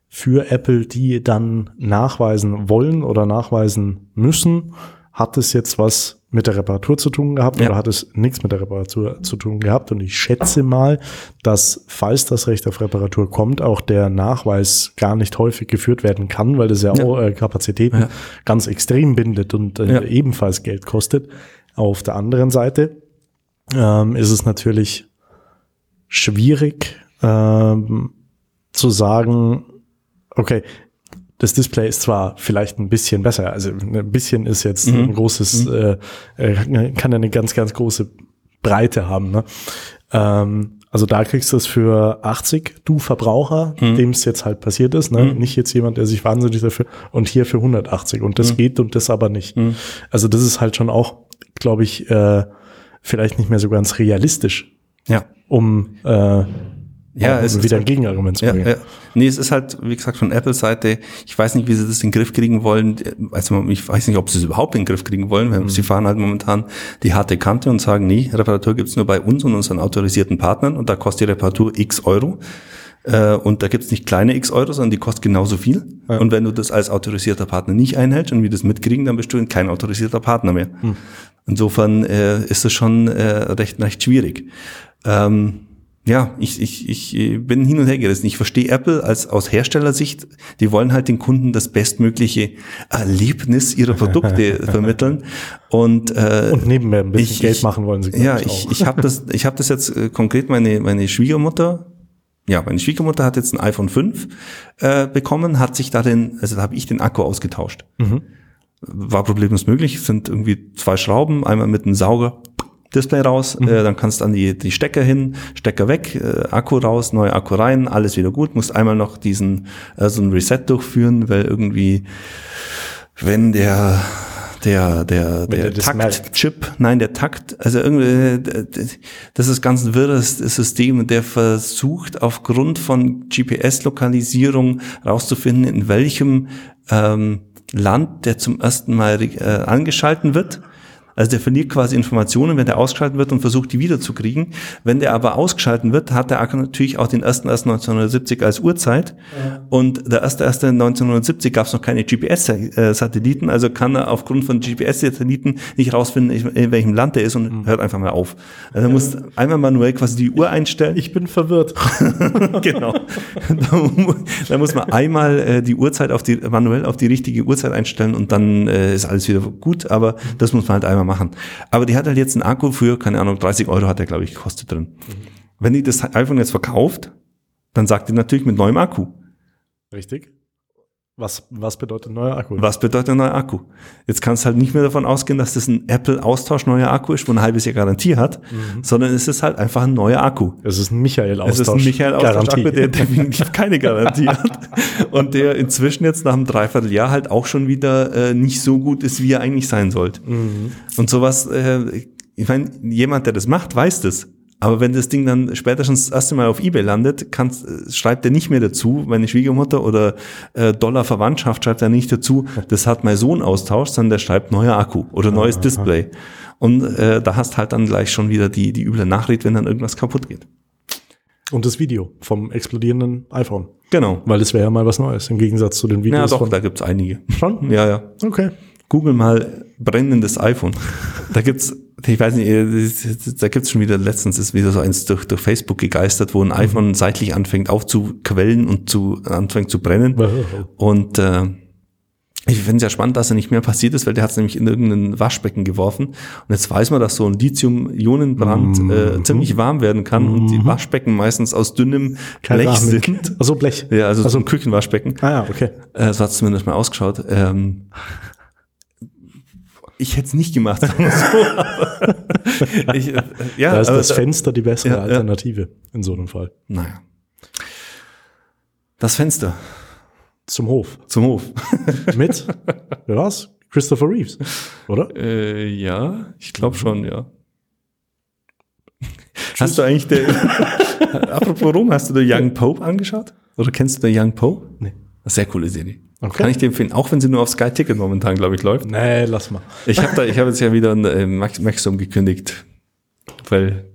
für Apple, die dann nachweisen wollen oder nachweisen müssen, hat es jetzt was mit der Reparatur zu tun gehabt Ja. oder hat es nichts mit der Reparatur zu tun gehabt? Und ich schätze mal, dass falls das Recht auf Reparatur kommt, auch der Nachweis gar nicht häufig geführt werden kann, weil das ja, Ja. auch äh, Kapazitäten Ja. ganz extrem bindet und äh, ebenfalls Geld kostet. Auf der anderen Seite ähm, ist es natürlich schwierig ähm, zu sagen, okay, das Display ist zwar vielleicht ein bisschen besser, also ein bisschen ist jetzt ein großes, äh, äh, kann ja eine ganz, ganz große Breite haben. Ne? Ähm, also da kriegst du es für 80, du Verbraucher, dem es jetzt halt passiert ist, ne? nicht jetzt jemand, der sich wahnsinnig dafür, und hier für 180 und das geht und das aber nicht. Also das ist halt schon auch, glaube ich, äh, vielleicht nicht mehr so ganz realistisch Ja. Um äh, Ja, es ist wieder ein halt- Gegenargument zu Ja, bringen. ja. Nee, es ist halt, wie gesagt, von Apple-Seite, ich weiß nicht, wie sie das in den Griff kriegen wollen. Also ich weiß nicht, ob sie es überhaupt in den Griff kriegen wollen, weil sie fahren halt momentan die harte Kante und sagen, nee, Reparatur gibt's nur bei uns und unseren autorisierten Partnern und da kostet die Reparatur x Euro. Äh, Und da gibt's nicht kleine x Euro, sondern die kostet genauso viel. Und wenn du das als autorisierter Partner nicht einhältst und wir das mitkriegen, dann bist du kein autorisierter Partner mehr. Insofern äh, ist es schon äh, recht, recht schwierig. Ähm, ja, ich, ich, ich äh, bin hin und her gerissen. Ich verstehe Apple als aus Herstellersicht, die wollen halt den Kunden das bestmögliche Erlebnis ihrer Produkte vermitteln. Und, äh, Und nebenher ein bisschen ich- Geld machen wollen sie. ja, ich, ich, ich habe das, ich habe das jetzt äh, konkret meine meine Schwiegermutter. Ja, meine Schwiegermutter hat jetzt ein iPhone 5 äh, bekommen, hat sich darin, also da habe ich den Akku ausgetauscht. Mhm. War problemlos möglich. Es sind irgendwie zwei Schrauben, einmal mit einem Sauger. Display raus, Mhm. äh, dann kannst du an die, die Stecker hin, Stecker weg, äh, Akku raus, neuer Akku rein, alles wieder gut. Musst einmal noch diesen äh, so ein Reset durchführen, weil irgendwie, wenn der der der der. Takt-Chip, nein, der Takt, also irgendwie, das ist ganz ein wirres System der versucht aufgrund von GPS-Lokalisierung rauszufinden, in welchem ähm, Land der zum ersten Mal äh, angeschalten wird. Also der verliert quasi Informationen, wenn der ausgeschalten wird und versucht, die wiederzukriegen. Wenn der aber ausgeschalten wird, hat der Akku natürlich auch den 1.1.1970 als Uhrzeit. Und der 1.1.1970 gab es noch keine GPS-Satelliten, also kann er aufgrund von GPS-Satelliten nicht rausfinden, in welchem Land er ist und hört einfach mal auf. Also er muss einmal manuell quasi die Uhr einstellen. ich bin verwirrt. genau. da, mu- da muss man einmal äh, die Uhrzeit auf die manuell auf die richtige Uhrzeit einstellen und dann äh, ist alles wieder gut. Aber das muss man halt einmal machen. Aber die hat halt jetzt einen Akku für keine Ahnung 30 Euro hat der glaube ich gekostet drin. Wenn die das iPhone jetzt verkauft, dann sagt die natürlich mit neuem Akku. Richtig. Was, was bedeutet neuer Akku? Was bedeutet neuer Akku? Jetzt kannst du halt nicht mehr davon ausgehen, dass das ein Apple-Austausch neuer Akku ist, wo ein halbes Jahr Garantie hat, sondern es ist halt einfach ein neuer Akku. Es ist ein Michael-Austausch. Es ist ein Michael Garantie. Austausch, der definitiv keine Garantie hat und der inzwischen jetzt nach einem Dreivierteljahr halt auch schon wieder äh, nicht so gut ist, wie er eigentlich sein sollte. Und sowas, äh, ich meine, jemand, der das macht, weiß das. Aber wenn das Ding dann spätestens das erste Mal auf Ebay landet, kannst, schreibt er nicht mehr dazu, meine Schwiegermutter oder äh, Dollar Verwandtschaft schreibt er nicht dazu, das hat mein Sohn austauscht, sondern der schreibt neuer Akku oder neues Display. Und äh, da hast halt dann gleich schon wieder die, die üble Nachricht, wenn dann irgendwas kaputt geht. Und das Video vom explodierenden iPhone. Genau. Weil es wäre ja mal was Neues, im Gegensatz zu den Ja, Videos doch, von da gibt's einige. schon. Ja, ja. Okay. Google mal brennendes iPhone. Da gibt's, ich weiß nicht, äh, da gibt's schon wieder, letztens ist wieder so eins durch, durch Facebook gegeistert, wo ein iPhone seitlich anfängt aufzuquellen und zu, anfängt zu brennen. Und äh, ich finde es ja spannend, dass er nicht mehr passiert ist, weil der hat es nämlich in irgendein Waschbecken geworfen. Und jetzt weiß man, dass so ein Lithium-Ionenbrand äh, ziemlich warm werden kann und die Waschbecken meistens aus dünnem Blech sind. Also Blech. Ja, also, so Also- ein Küchenwaschbecken. Ah ja, okay. Äh, so hat es zumindest mal ausgeschaut. Ähm, ich hätte es nicht gemacht. sagen wir so, aber ich, äh, ja, Da ist aber das Fenster die bessere Ja, ja. Alternative in so einem Fall. Naja. Das Fenster Zum Hof. zum Hof. Mit, wer war's? Christopher Reeves, oder? Äh, ja, ich glaube schon, ja. Hast du eigentlich der, apropos Rom, hast du The Young Pope angeschaut? Oder kennst du The Young Pope? Nee. Sehr coole Serie. Okay. Kann ich dir empfehlen, auch wenn sie nur auf Sky Ticket momentan, glaube ich, läuft. Nee, lass mal. Ich habe da, ich habe jetzt ja wieder ein äh, Max, Maximum gekündigt, weil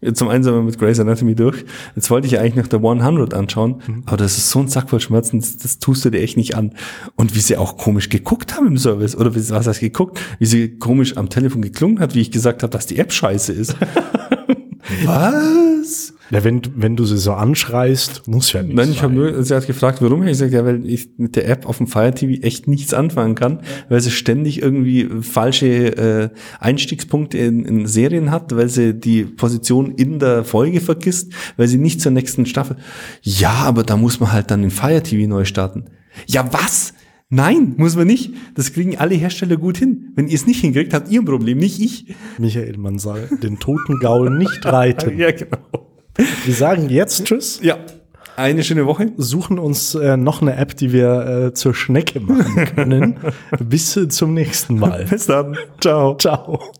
äh, zum einen sind wir mit Grey's Anatomy durch. Jetzt wollte ich ja eigentlich noch der 100 anschauen, aber das ist so ein Sack voll Schmerzen, das, das tust du dir echt nicht an. Und wie sie auch komisch geguckt haben im Service, oder wie, was heißt geguckt, wie sie komisch am Telefon geklungen hat, wie ich gesagt habe, dass die App scheiße ist. was? Ja, wenn, wenn du sie so anschreist, muss ja nicht. Nein, ich habe sie hat gefragt, warum. Ich gesagt, ja, weil ich mit der App auf dem Fire TV echt nichts anfangen kann, weil sie ständig irgendwie falsche äh, Einstiegspunkte in, in Serien hat, weil sie die Position in der Folge vergisst, weil sie nicht zur nächsten Staffel. Ja, aber da muss man halt dann den Fire TV neu starten. Ja, was? Nein, muss man nicht. Das kriegen alle Hersteller gut hin. Wenn ihr es nicht hinkriegt, habt ihr ein Problem, nicht ich. Michael, man soll den toten Gaul nicht reiten. Ja, genau. Wir sagen jetzt Tschüss. Ja. Eine schöne Woche. Suchen uns äh, noch eine App, die wir äh, zur Schnecke machen können. Bis zum nächsten Mal. Bis dann. Ciao. Ciao.